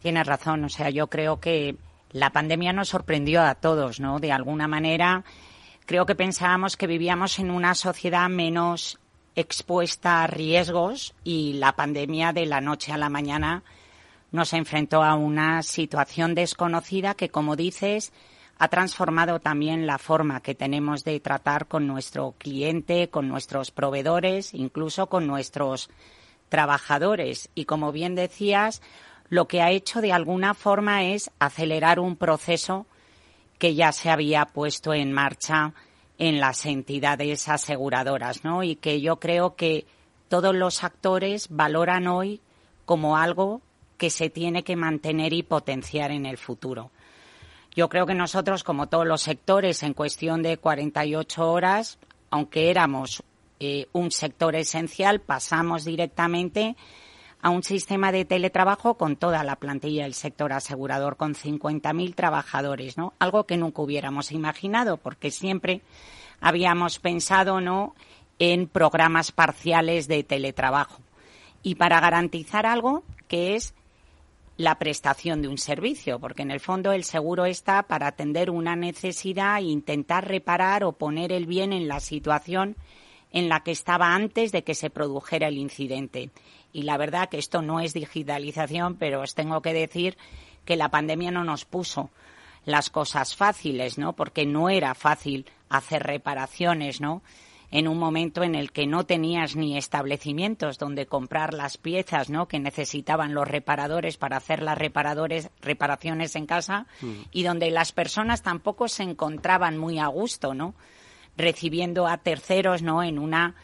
Tienes razón, o sea, yo creo que la pandemia nos sorprendió a todos, ¿no? De alguna manera, creo que pensábamos que vivíamos en una sociedad menos expuesta a riesgos y la pandemia de la noche a la mañana nos enfrentó a una situación desconocida que, como dices, ha transformado también la forma que tenemos de tratar con nuestro cliente, con nuestros proveedores, incluso con nuestros trabajadores. Y como bien decías, lo que ha hecho de alguna forma es acelerar un proceso que ya se había puesto en marcha en las entidades aseguradoras, ¿no? Y que yo creo que todos los actores valoran hoy como algo que se tiene que mantener y potenciar en el futuro. Yo creo que nosotros, como todos los sectores, en cuestión de 48 horas, aunque éramos eh, un sector esencial, pasamos directamente a un sistema de teletrabajo con toda la plantilla del sector asegurador, con 50.000 trabajadores, ¿no? Algo que nunca hubiéramos imaginado, porque siempre habíamos pensado, ¿no?, en programas parciales de teletrabajo. Y para garantizar algo que es la prestación de un servicio, porque en el fondo el seguro está para atender una necesidad e intentar reparar o poner el bien en la situación en la que estaba antes de que se produjera el incidente. Y la verdad que esto no es digitalización, pero os tengo que decir que la pandemia no nos puso las cosas fáciles, ¿no? Porque no era fácil hacer reparaciones, ¿no? En un momento en el que no tenías ni establecimientos donde comprar las piezas ¿no? que necesitaban los reparadores para hacer las reparadores, reparaciones en casa mm. y donde las personas tampoco se encontraban muy a gusto, ¿no? recibiendo a terceros ¿no? en una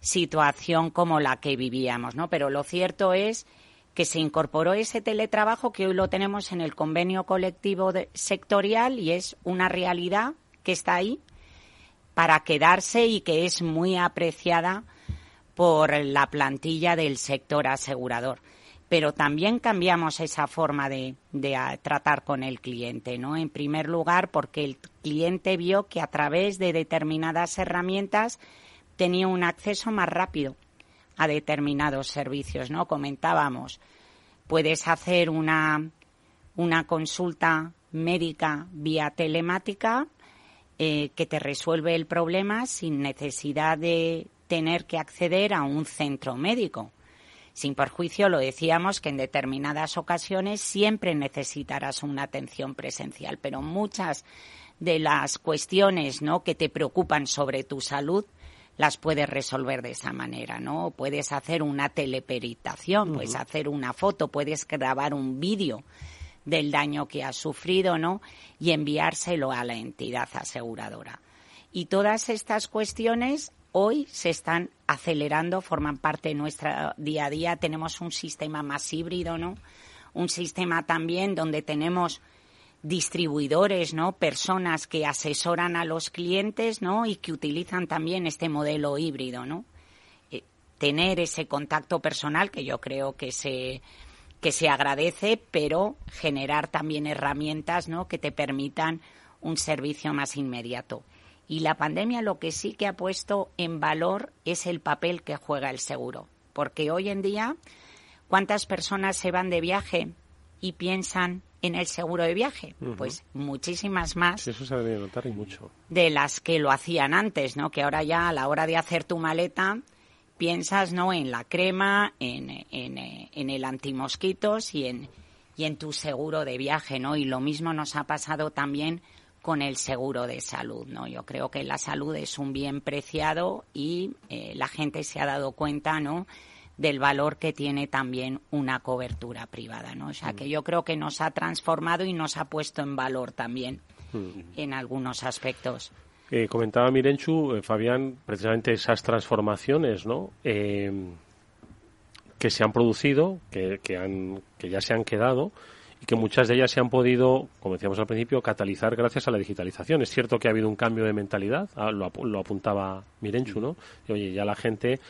situación como la que vivíamos. ¿no? Pero lo cierto es que se incorporó ese teletrabajo que hoy lo tenemos en el convenio colectivo sectorial y es una realidad que está ahí para quedarse y que es muy apreciada por la plantilla del sector asegurador. Pero también cambiamos esa forma de, tratar con el cliente, ¿no? En primer lugar, porque el cliente vio que a través de determinadas herramientas tenía un acceso más rápido a determinados servicios, ¿no? Comentábamos, puedes hacer una, una consulta médica vía telemática eh, que te resuelve el problema sin necesidad de tener que acceder a un centro médico, sin perjuicio, lo decíamos, que en determinadas ocasiones siempre necesitarás una atención presencial, pero muchas de las cuestiones ¿no? que te preocupan sobre tu salud las puedes resolver de esa manera, ¿no? Puedes hacer una teleperitación, puedes hacer una foto, puedes grabar un vídeo del daño que has sufrido, ¿no? Y enviárselo a la entidad aseguradora. Y todas estas cuestiones hoy se están acelerando, forman parte de nuestro día a día. Tenemos un sistema más híbrido, ¿no? Un sistema también donde tenemos distribuidores, ¿no? Personas que asesoran a los clientes, ¿no? Y que utilizan también este modelo híbrido, ¿no? Eh, tener ese contacto personal que yo creo que se que se agradece, pero generar también herramientas, ¿no? Que te permitan un servicio más inmediato. Y la pandemia lo que sí que ha puesto en valor es el papel que juega el seguro. Porque hoy en día, ¿cuántas personas se van de viaje y piensan en el seguro de viaje? Pues muchísimas más. eso se ha notar y mucho. De las que lo hacían antes, ¿no? Que ahora ya a la hora de hacer tu maleta piensas, ¿no? En la crema, en, en, en el antimosquitos y en, y en tu seguro de viaje, ¿no? Y lo mismo nos ha pasado también con el seguro de salud. ¿no? Yo creo que la salud es un bien preciado y eh, la gente se ha dado cuenta ¿no? del valor que tiene también una cobertura privada. ¿no? O sea, que yo creo que nos ha transformado y nos ha puesto en valor también mm. en algunos aspectos. Eh, comentaba Mirenchu, eh, Fabián, precisamente esas transformaciones ¿no? que se han producido, que, que, han, que ya se han quedado, y que muchas de ellas se han podido, como decíamos al principio, catalizar gracias a la digitalización. Es cierto que ha habido un cambio de mentalidad, ah, lo, lo apuntaba Mirenchu, ¿no? Y, oye, ya la gente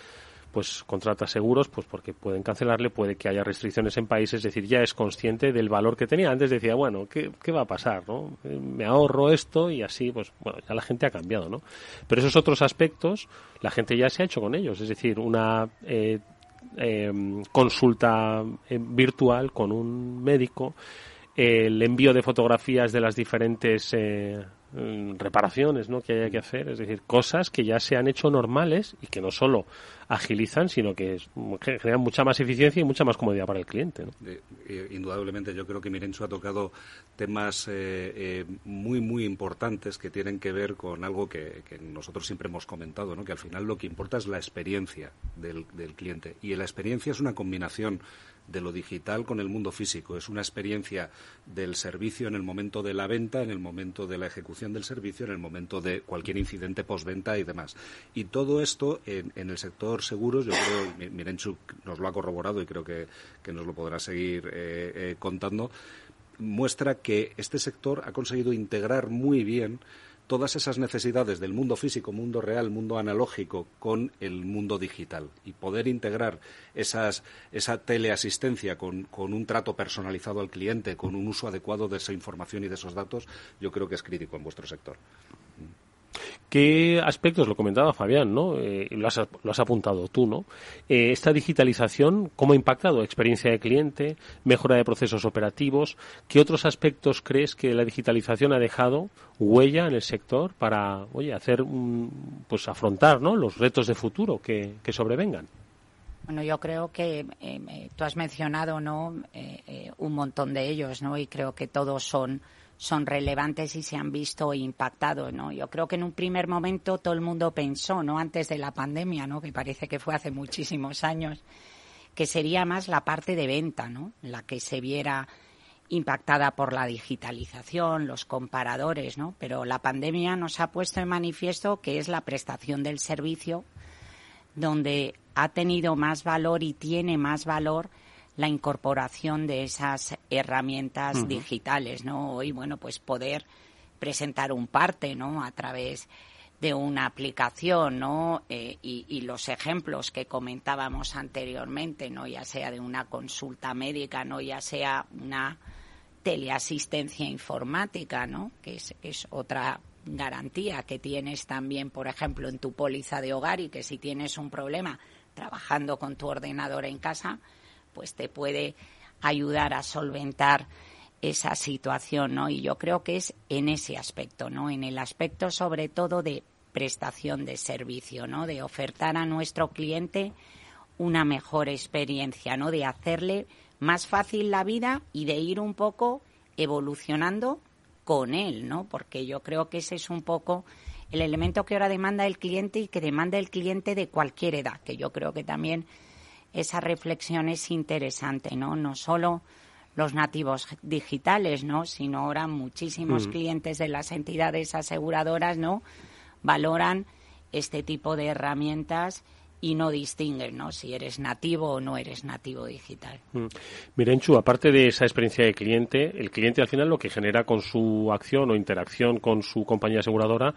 pues contrata seguros pues porque pueden cancelarle, puede que haya restricciones en países, es decir, ya es consciente del valor que tenía. Antes decía, bueno, ¿qué, qué va a pasar? ¿no? Eh, me ahorro esto y así, pues bueno, ya la gente ha cambiado, ¿no? Pero esos otros aspectos, la gente ya se ha hecho con ellos, es decir, una eh, Em, consulta em, virtual con un médico, el envío de fotografías de las diferentes eh, reparaciones ¿no? que haya que hacer, es decir, cosas que ya se han hecho normales y que no solo agilizan, sino que, generan mucha más eficiencia y mucha más comodidad para el cliente. indudablemente, yo creo que Mirencho ha tocado temas eh, eh, muy, muy importantes que tienen que ver con algo que, nosotros siempre hemos comentado, ¿no? que al final lo que importa es la experiencia del cliente. Y la experiencia es una combinación de lo digital con el mundo físico. Es una experiencia del servicio en el momento de la venta, en el momento de la ejecución del servicio, en el momento de cualquier incidente postventa y demás. Y todo esto en, el sector seguros, yo creo, Mirenchuk nos lo ha corroborado y creo que, nos lo podrá seguir eh, eh, contando, muestra que este sector ha conseguido integrar muy bien todas esas necesidades del mundo físico, mundo real, mundo analógico con el mundo digital y poder integrar esas, esa teleasistencia con, con, un trato personalizado al cliente, con un uso adecuado de esa información y de esos datos, yo creo que es crítico en vuestro sector. ¿Qué aspectos, lo comentaba Fabián, ¿no? Eh, lo, has, apuntado tú, ¿no? Eh, esta digitalización, ¿cómo ha impactado? Experiencia de cliente, mejora de procesos operativos. ¿Qué otros aspectos crees que la digitalización ha dejado huella en el sector para, oye, hacer, pues afrontar, ¿no? Los retos de futuro que, que sobrevengan. Bueno, yo creo que eh, tú has mencionado, ¿no? un montón de ellos, ¿no? Y creo que todos son son relevantes y se han visto impactados, ¿no? Yo creo que en un primer momento todo el mundo pensó, ¿no? Antes de la pandemia, ¿no? Que parece que fue hace muchísimos años, que sería más la parte de venta, ¿no? La que se viera impactada por la digitalización, los comparadores, ¿no? Pero la pandemia nos ha puesto en manifiesto que es la prestación del servicio donde ha tenido más valor y tiene más valor la incorporación de esas herramientas digitales, ¿no? Hoy, bueno, pues poder presentar un parte, ¿no? A través de una aplicación, ¿no? Eh, y, los ejemplos que comentábamos anteriormente, ¿no? Ya sea de una consulta médica, ¿no? Ya sea una teleasistencia informática, ¿no? Que es, es otra garantía que tienes también, por ejemplo, en tu póliza de hogar y que si tienes un problema trabajando con tu ordenador en casa, pues te puede ayudar a solventar esa situación, ¿no? Y yo creo que es en ese aspecto, ¿no? En el aspecto sobre todo de prestación de servicio, ¿no? De ofertar a nuestro cliente una mejor experiencia, ¿no? De hacerle más fácil la vida y de ir un poco evolucionando con él, ¿no? Porque yo creo que ese es un poco el elemento que ahora demanda el cliente y que demanda el cliente de cualquier edad, que yo creo que también esa reflexión es interesante, ¿no? No solo los nativos digitales, ¿no? Sino ahora muchísimos mm. clientes de las entidades aseguradoras, ¿no? Valoran este tipo de herramientas y no distinguen ¿no? si eres nativo o no eres nativo digital. Mm. Mirenchu, aparte de esa experiencia de cliente, el cliente al final lo que genera con su acción o interacción con su compañía aseguradora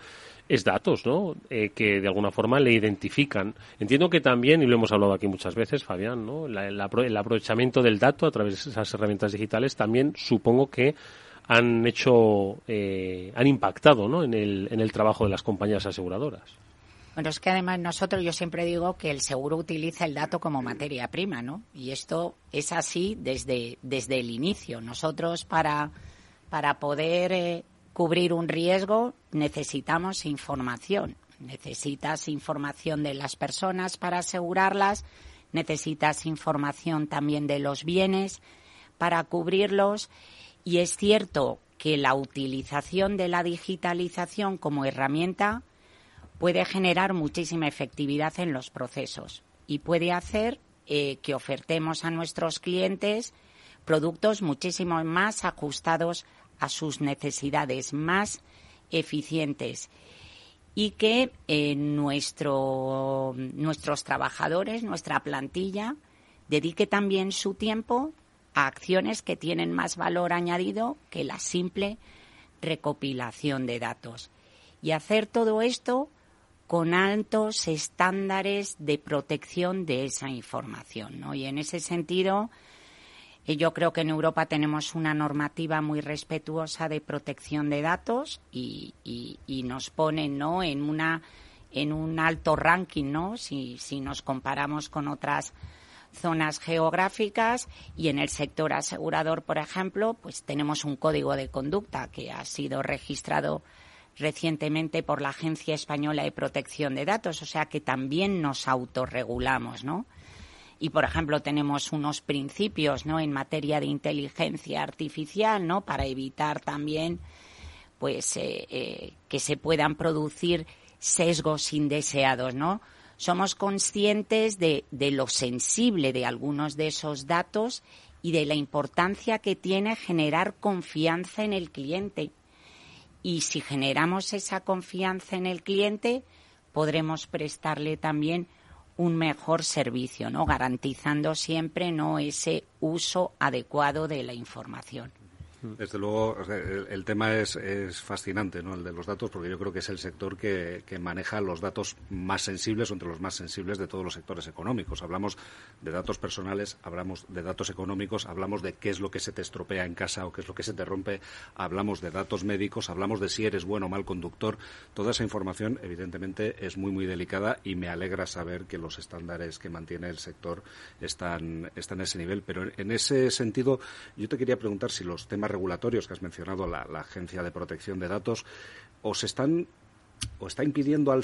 es datos, ¿no? Eh, que de alguna forma le identifican. Entiendo que también, y lo hemos hablado aquí muchas veces, Fabián, ¿no? el aprovechamiento del dato a través de esas herramientas digitales también supongo que han hecho, eh, han impactado, ¿no? En el, en el trabajo de las compañías aseguradoras. Bueno, es que además nosotros, yo siempre digo que el seguro utiliza el dato como materia prima, ¿no? Y esto es así desde, desde el inicio. Nosotros para, para poder eh, cubrir un riesgo necesitamos información. Necesitas información de las personas para asegurarlas, necesitas información también de los bienes para cubrirlos. Y es cierto que la utilización de la digitalización como herramienta puede generar muchísima efectividad en los procesos y puede hacer eh, que ofertemos a nuestros clientes productos muchísimo más ajustados a sus necesidades, más eficientes y que eh, nuestro, nuestros trabajadores, nuestra plantilla, dedique también su tiempo a acciones que tienen más valor añadido que la simple recopilación de datos. Y hacer todo esto con altos estándares de protección de esa información. ¿no? Y en ese sentido, eh, yo creo que en Europa tenemos una normativa muy respetuosa de protección de datos y, nos pone ¿no? en, una, en un alto ranking ¿no? si, si nos comparamos con otras zonas geográficas y en el sector asegurador, por ejemplo, pues tenemos un código de conducta que ha sido registrado recientemente por la Agencia Española de Protección de Datos, o sea que también nos autorregulamos, ¿no? Y, por ejemplo, tenemos unos principios, ¿no? En materia de inteligencia artificial, ¿no? Para evitar también, pues, eh, eh, que se puedan producir sesgos indeseados, ¿no? Somos conscientes de, de lo sensible de algunos de esos datos y de la importancia que tiene generar confianza en el cliente y si generamos esa confianza en el cliente, podremos prestarle también un mejor servicio, ¿no? Garantizando siempre no ese uso adecuado de la información. Desde luego, el, tema es, es, fascinante, ¿no? El de los datos, porque yo creo que es el sector que, maneja los datos más sensibles o entre los más sensibles de todos los sectores económicos. Hablamos de datos personales, hablamos de datos económicos, hablamos de qué es lo que se te estropea en casa o qué es lo que se te rompe, hablamos de datos médicos, hablamos de si eres bueno o mal conductor. Toda esa información, evidentemente, es muy, muy delicada y me alegra saber que los estándares que mantiene el sector están, están a ese nivel. Pero en ese sentido, yo te quería preguntar si los temas regulatorios que has mencionado, la, Agencia de Protección de Datos, os están o está impidiendo al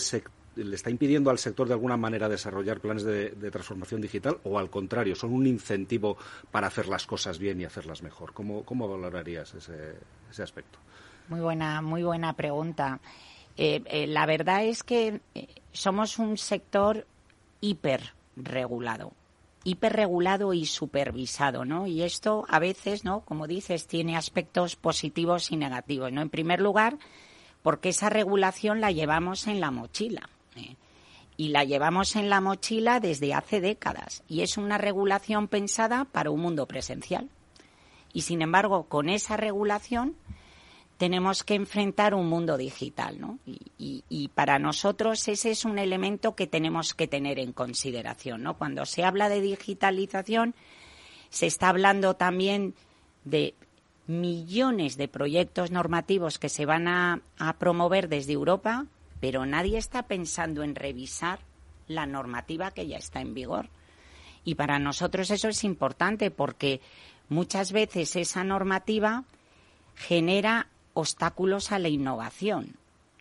le está impidiendo al sector de alguna manera desarrollar planes de, transformación digital o al contrario, son un incentivo para hacer las cosas bien y hacerlas mejor. ¿Cómo, cómo valorarías ese, ese aspecto? Muy buena, muy buena pregunta. Eh, eh, la verdad es que eh, somos un sector hiperregulado hiperregulado y supervisado, ¿no? Y esto a veces, ¿no? Como dices, tiene aspectos positivos y negativos, ¿no? En primer lugar, porque esa regulación la llevamos en la mochila. ¿eh? Y la llevamos en la mochila desde hace décadas. Y es una regulación pensada para un mundo presencial. Y sin embargo, con esa regulación tenemos que enfrentar un mundo digital, ¿no? Y, para nosotros ese es un elemento que tenemos que tener en consideración, ¿no? Cuando se habla de digitalización, se está hablando también de millones de proyectos normativos que se van a, a promover desde Europa, pero nadie está pensando en revisar la normativa que ya está en vigor. Y para nosotros eso es importante porque muchas veces esa normativa genera obstáculos a la innovación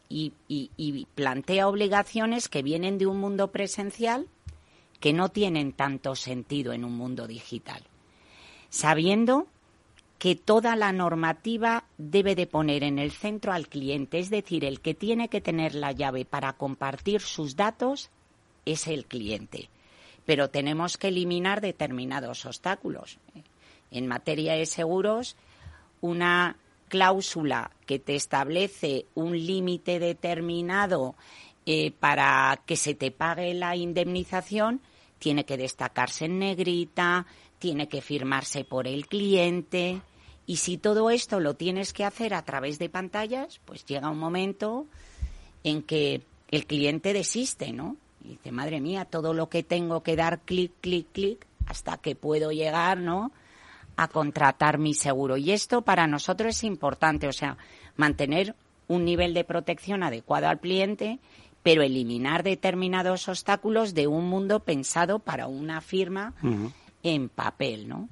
y, plantea obligaciones que vienen de un mundo presencial que no tienen tanto sentido en un mundo digital, sabiendo que toda la normativa debe de poner en el centro al cliente, es decir, el que tiene que tener la llave para compartir sus datos es el cliente. Pero tenemos que eliminar determinados obstáculos. En materia de seguros, una cláusula que te establece un límite determinado eh, para que se te pague la indemnización tiene que destacarse en negrita, tiene que firmarse por el cliente. Y si todo esto lo tienes que hacer a través de pantallas, pues llega un momento en que el cliente desiste, ¿no? Y dice, madre mía, todo lo que tengo que dar clic, clic, clic, hasta que puedo llegar, ¿no? A contratar mi seguro. Y esto para nosotros es importante, o sea, mantener un nivel de protección adecuado al cliente, pero eliminar determinados obstáculos de un mundo pensado para una firma en papel, ¿no?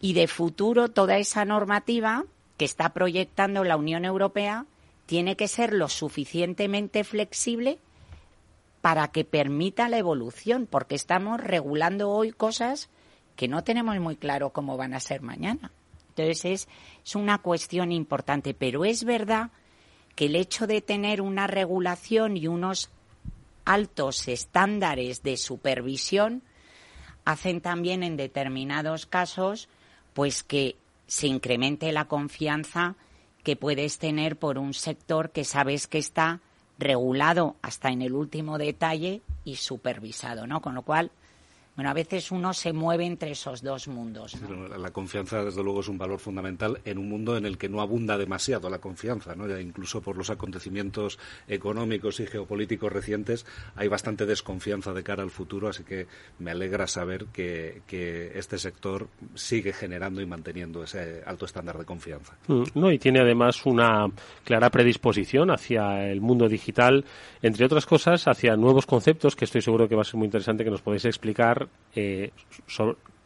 Y de futuro, toda esa normativa que está proyectando la Unión Europea tiene que ser lo suficientemente flexible para que permita la evolución, porque estamos regulando hoy cosas que no tenemos muy claro cómo van a ser mañana. Entonces es, es una cuestión importante, pero es verdad que el hecho de tener una regulación y unos altos estándares de supervisión hacen también en determinados casos pues que se incremente la confianza que puedes tener por un sector que sabes que está regulado hasta en el último detalle y supervisado, ¿no? Con lo cual, bueno, a veces uno se mueve entre esos dos mundos. La confianza, desde luego, es un valor fundamental en un mundo en el que no abunda demasiado la confianza, ¿no? incluso por los acontecimientos económicos y geopolíticos recientes, hay bastante desconfianza de cara al futuro, así que me alegra saber que, este sector sigue generando y manteniendo ese alto estándar de confianza. Mm, no, y tiene además una clara predisposición hacia el mundo digital, entre otras cosas, hacia nuevos conceptos que estoy seguro que va a ser muy interesante que nos podéis explicar eh,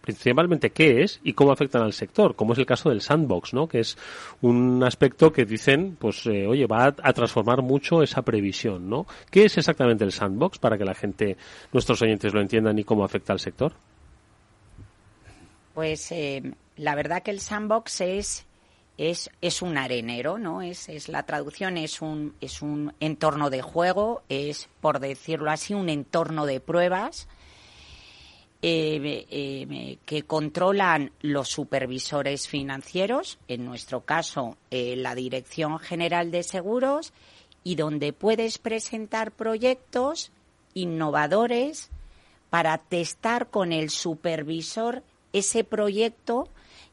principalmente qué es y cómo afectan al sector, como es el caso del sandbox, ¿no? Que es un aspecto que dicen, pues, eh, oye, va a, transformar mucho esa previsión, ¿no? ¿Qué es exactamente el sandbox para que la gente, nuestros oyentes lo entiendan y cómo afecta al sector? Pues eh, la verdad que el sandbox es es, es un arenero, ¿no? Es, es la traducción es un es un entorno de juego, es por decirlo así un entorno de pruebas eh, eh, que controlan los supervisores financieros, en nuestro caso eh, la Dirección General de Seguros, y donde puedes presentar proyectos innovadores para testar con el supervisor ese proyecto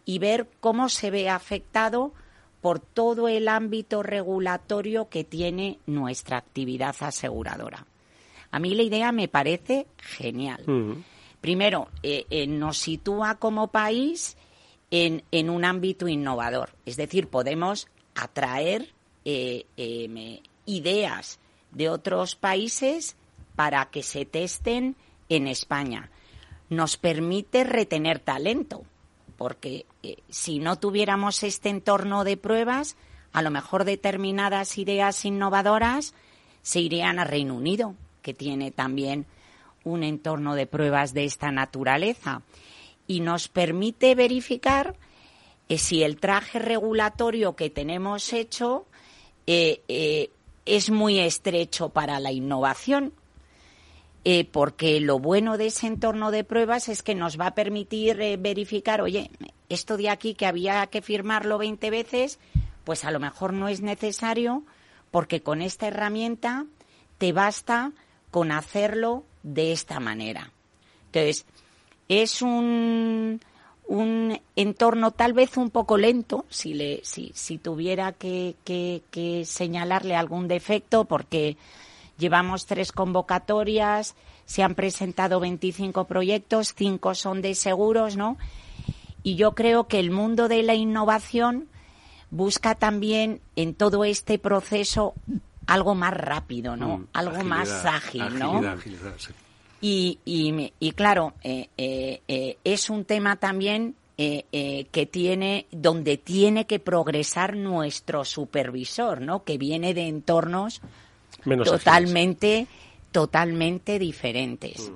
y ver cómo se ve afectado por todo el ámbito regulatorio que tiene nuestra actividad aseguradora. A mí la idea me parece genial primero, eh, eh, nos sitúa como país en, en, un ámbito innovador. Es decir, podemos atraer eh, ideas de otros países para que se testen en España. Nos permite retener talento, porque si no tuviéramos este entorno de pruebas, a lo mejor determinadas ideas innovadoras se irían a Reino Unido, que tiene también un entorno de pruebas de esta naturaleza y nos permite verificar eh, si el traje regulatorio que tenemos hecho eh, eh, es muy estrecho para la innovación. porque lo bueno de ese entorno de pruebas es que nos va a permitir verificar, oye, esto de aquí que había que firmarlo 20 veces, pues a lo mejor no es necesario porque con esta herramienta te basta con hacerlo de esta manera. Entonces, es un, un entorno tal vez un poco lento, si, le, si, si tuviera que, que, señalarle algún defecto, porque llevamos tres convocatorias, se han presentado 25 proyectos, cinco son de seguros, ¿no? Y yo creo que el mundo de la innovación busca también en todo este proceso algo más rápido, ¿no? Mm, algo más ágil, ¿no? y, y, y, claro, eh, eh, eh, es un tema también que tiene, donde tiene que progresar nuestro supervisor, ¿no? Que viene de entornos totalmente, totalmente diferentes. Mm.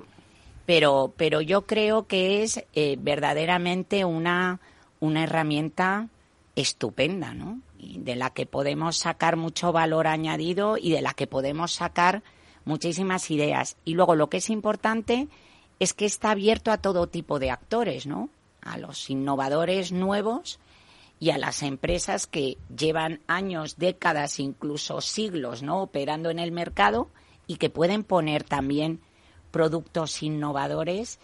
pero, pero yo creo que es eh, verdaderamente una, una herramienta estupenda, ¿no? De la que podemos sacar mucho valor añadido y de la que podemos sacar muchísimas ideas. Y luego lo que es importante es que está abierto a todo tipo de actores, ¿no? A los innovadores nuevos y a las empresas que llevan años, décadas, incluso siglos, ¿no? Operando en el mercado y que pueden poner también productos innovadores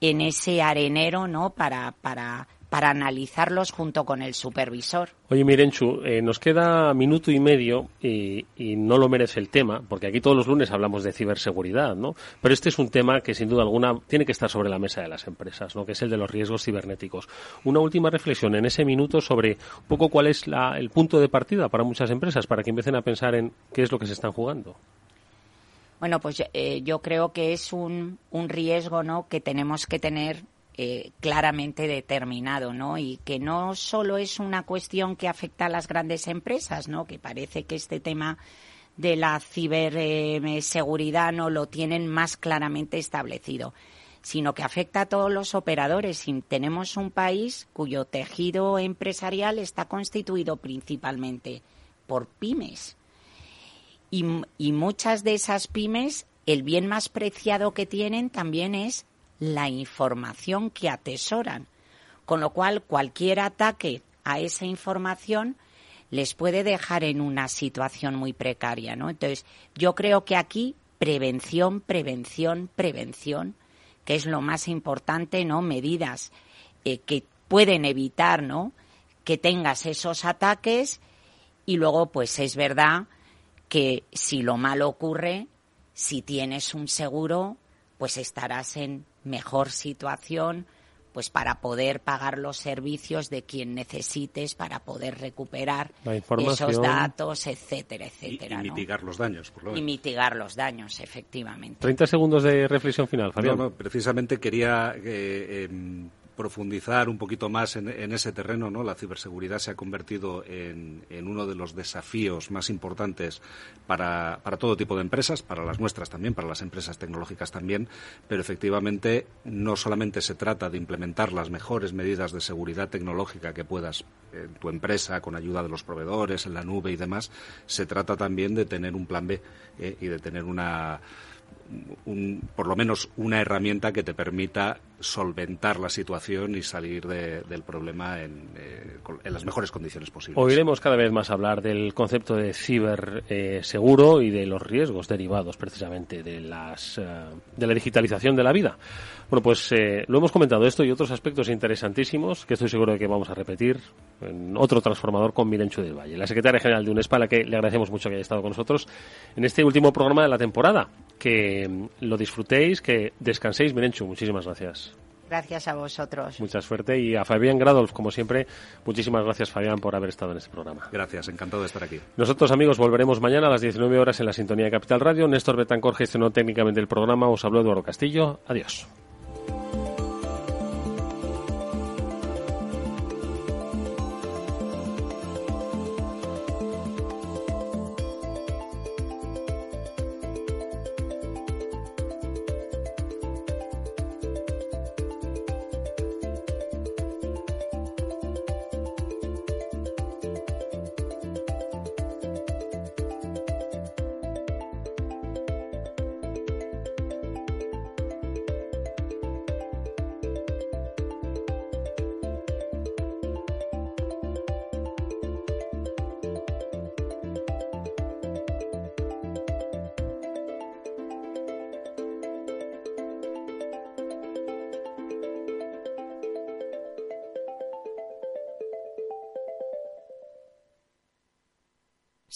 en ese arenero, ¿no? Para, para, para analizarlos junto con el supervisor. Oye, Mirenchu, eh, nos queda minuto y medio y, y, no lo merece el tema, porque aquí todos los lunes hablamos de ciberseguridad, ¿no? Pero este es un tema que sin duda alguna tiene que estar sobre la mesa de las empresas, ¿no? Que es el de los riesgos cibernéticos. Una última reflexión en ese minuto sobre un poco cuál es la, el punto de partida para muchas empresas, para que empiecen a pensar en qué es lo que se están jugando. Bueno, pues eh, yo creo que es un, un riesgo ¿no? que tenemos que tener eh, claramente determinado, ¿no? Y que no solo es una cuestión que afecta a las grandes empresas, ¿no? Que parece que este tema de la ciberseguridad no lo tienen más claramente establecido, sino que afecta a todos los operadores. Tenemos un país cuyo tejido empresarial está constituido principalmente por pymes y, y muchas de esas pymes, el bien más preciado que tienen también es la información que atesoran. Con lo cual, cualquier ataque a esa información les puede dejar en una situación muy precaria, ¿no? Entonces, yo creo que aquí prevención, prevención, prevención, que es lo más importante, ¿no? Medidas eh, que pueden evitar, ¿no? Que tengas esos ataques y luego, pues es verdad que si lo malo ocurre, si tienes un seguro, pues estarás en mejor situación pues para poder pagar los servicios de quien necesites para poder recuperar esos datos, etcétera, etcétera. Y, y mitigar los daños, por lo menos. Y mitigar los daños, efectivamente. 30 segundos de reflexión final, Fabián. No, no, precisamente quería eh, eh, profundizar un poquito más en, en, ese terreno, ¿no? La ciberseguridad se ha convertido en, en uno de los desafíos más importantes para, para, todo tipo de empresas, para las nuestras también, para las empresas tecnológicas también, pero efectivamente no solamente se trata de implementar las mejores medidas de seguridad tecnológica que puedas en tu empresa con ayuda de los proveedores, en la nube y demás, se trata también de tener un plan B eh, y de tener una un, por lo menos una herramienta que te permita solventar la situación y salir de, del problema en, eh, en, las mejores condiciones posibles. Oiremos cada vez más hablar del concepto de ciberseguro eh, y de los riesgos derivados precisamente de, las, uh, de la digitalización de la vida. Bueno, pues eh, lo hemos comentado esto y otros aspectos interesantísimos que estoy seguro de que vamos a repetir en otro transformador con Mirencho del Valle, la secretaria general de UNESPA, a la que le agradecemos mucho que haya estado con nosotros en este último programa de la temporada. Que lo disfrutéis, que descanséis. Mirencho, muchísimas gracias. Gracias a vosotros. Mucha suerte y a Fabián Gradolf, como siempre, muchísimas gracias Fabián por haber estado en este programa. Gracias, encantado de estar aquí. Nosotros amigos volveremos mañana a las 19 horas en la sintonía de Capital Radio. Néstor Betancor gestionó técnicamente el programa. Os habló Eduardo Castillo. Adiós.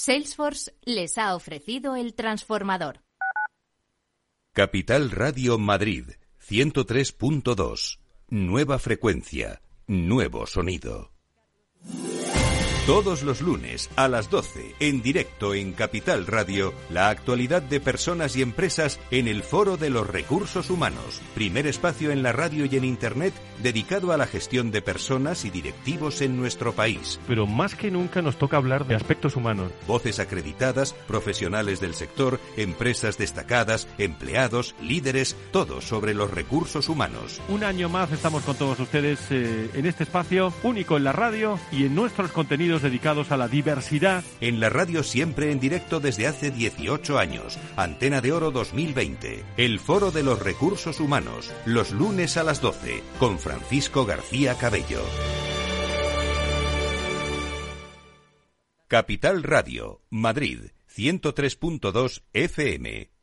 Salesforce les ha ofrecido el transformador. Capital Radio Madrid 103.2. Nueva frecuencia, nuevo sonido. Todos los lunes a las 12, en directo en Capital Radio, la actualidad de personas y empresas en el Foro de los Recursos Humanos, primer espacio en la radio y en Internet dedicado a la gestión de personas y directivos en nuestro país. Pero más que nunca nos toca hablar de aspectos humanos. Voces acreditadas, profesionales del sector, empresas destacadas, empleados, líderes, todo sobre los recursos humanos. Un año más estamos con todos ustedes eh, en este espacio único en la radio y en nuestros contenidos dedicados a la diversidad. En la radio siempre en directo desde hace 18 años. Antena de Oro 2020. El Foro de los Recursos Humanos. Los lunes a las 12. Con Francisco García Cabello. Capital Radio, Madrid, 103.2 FM.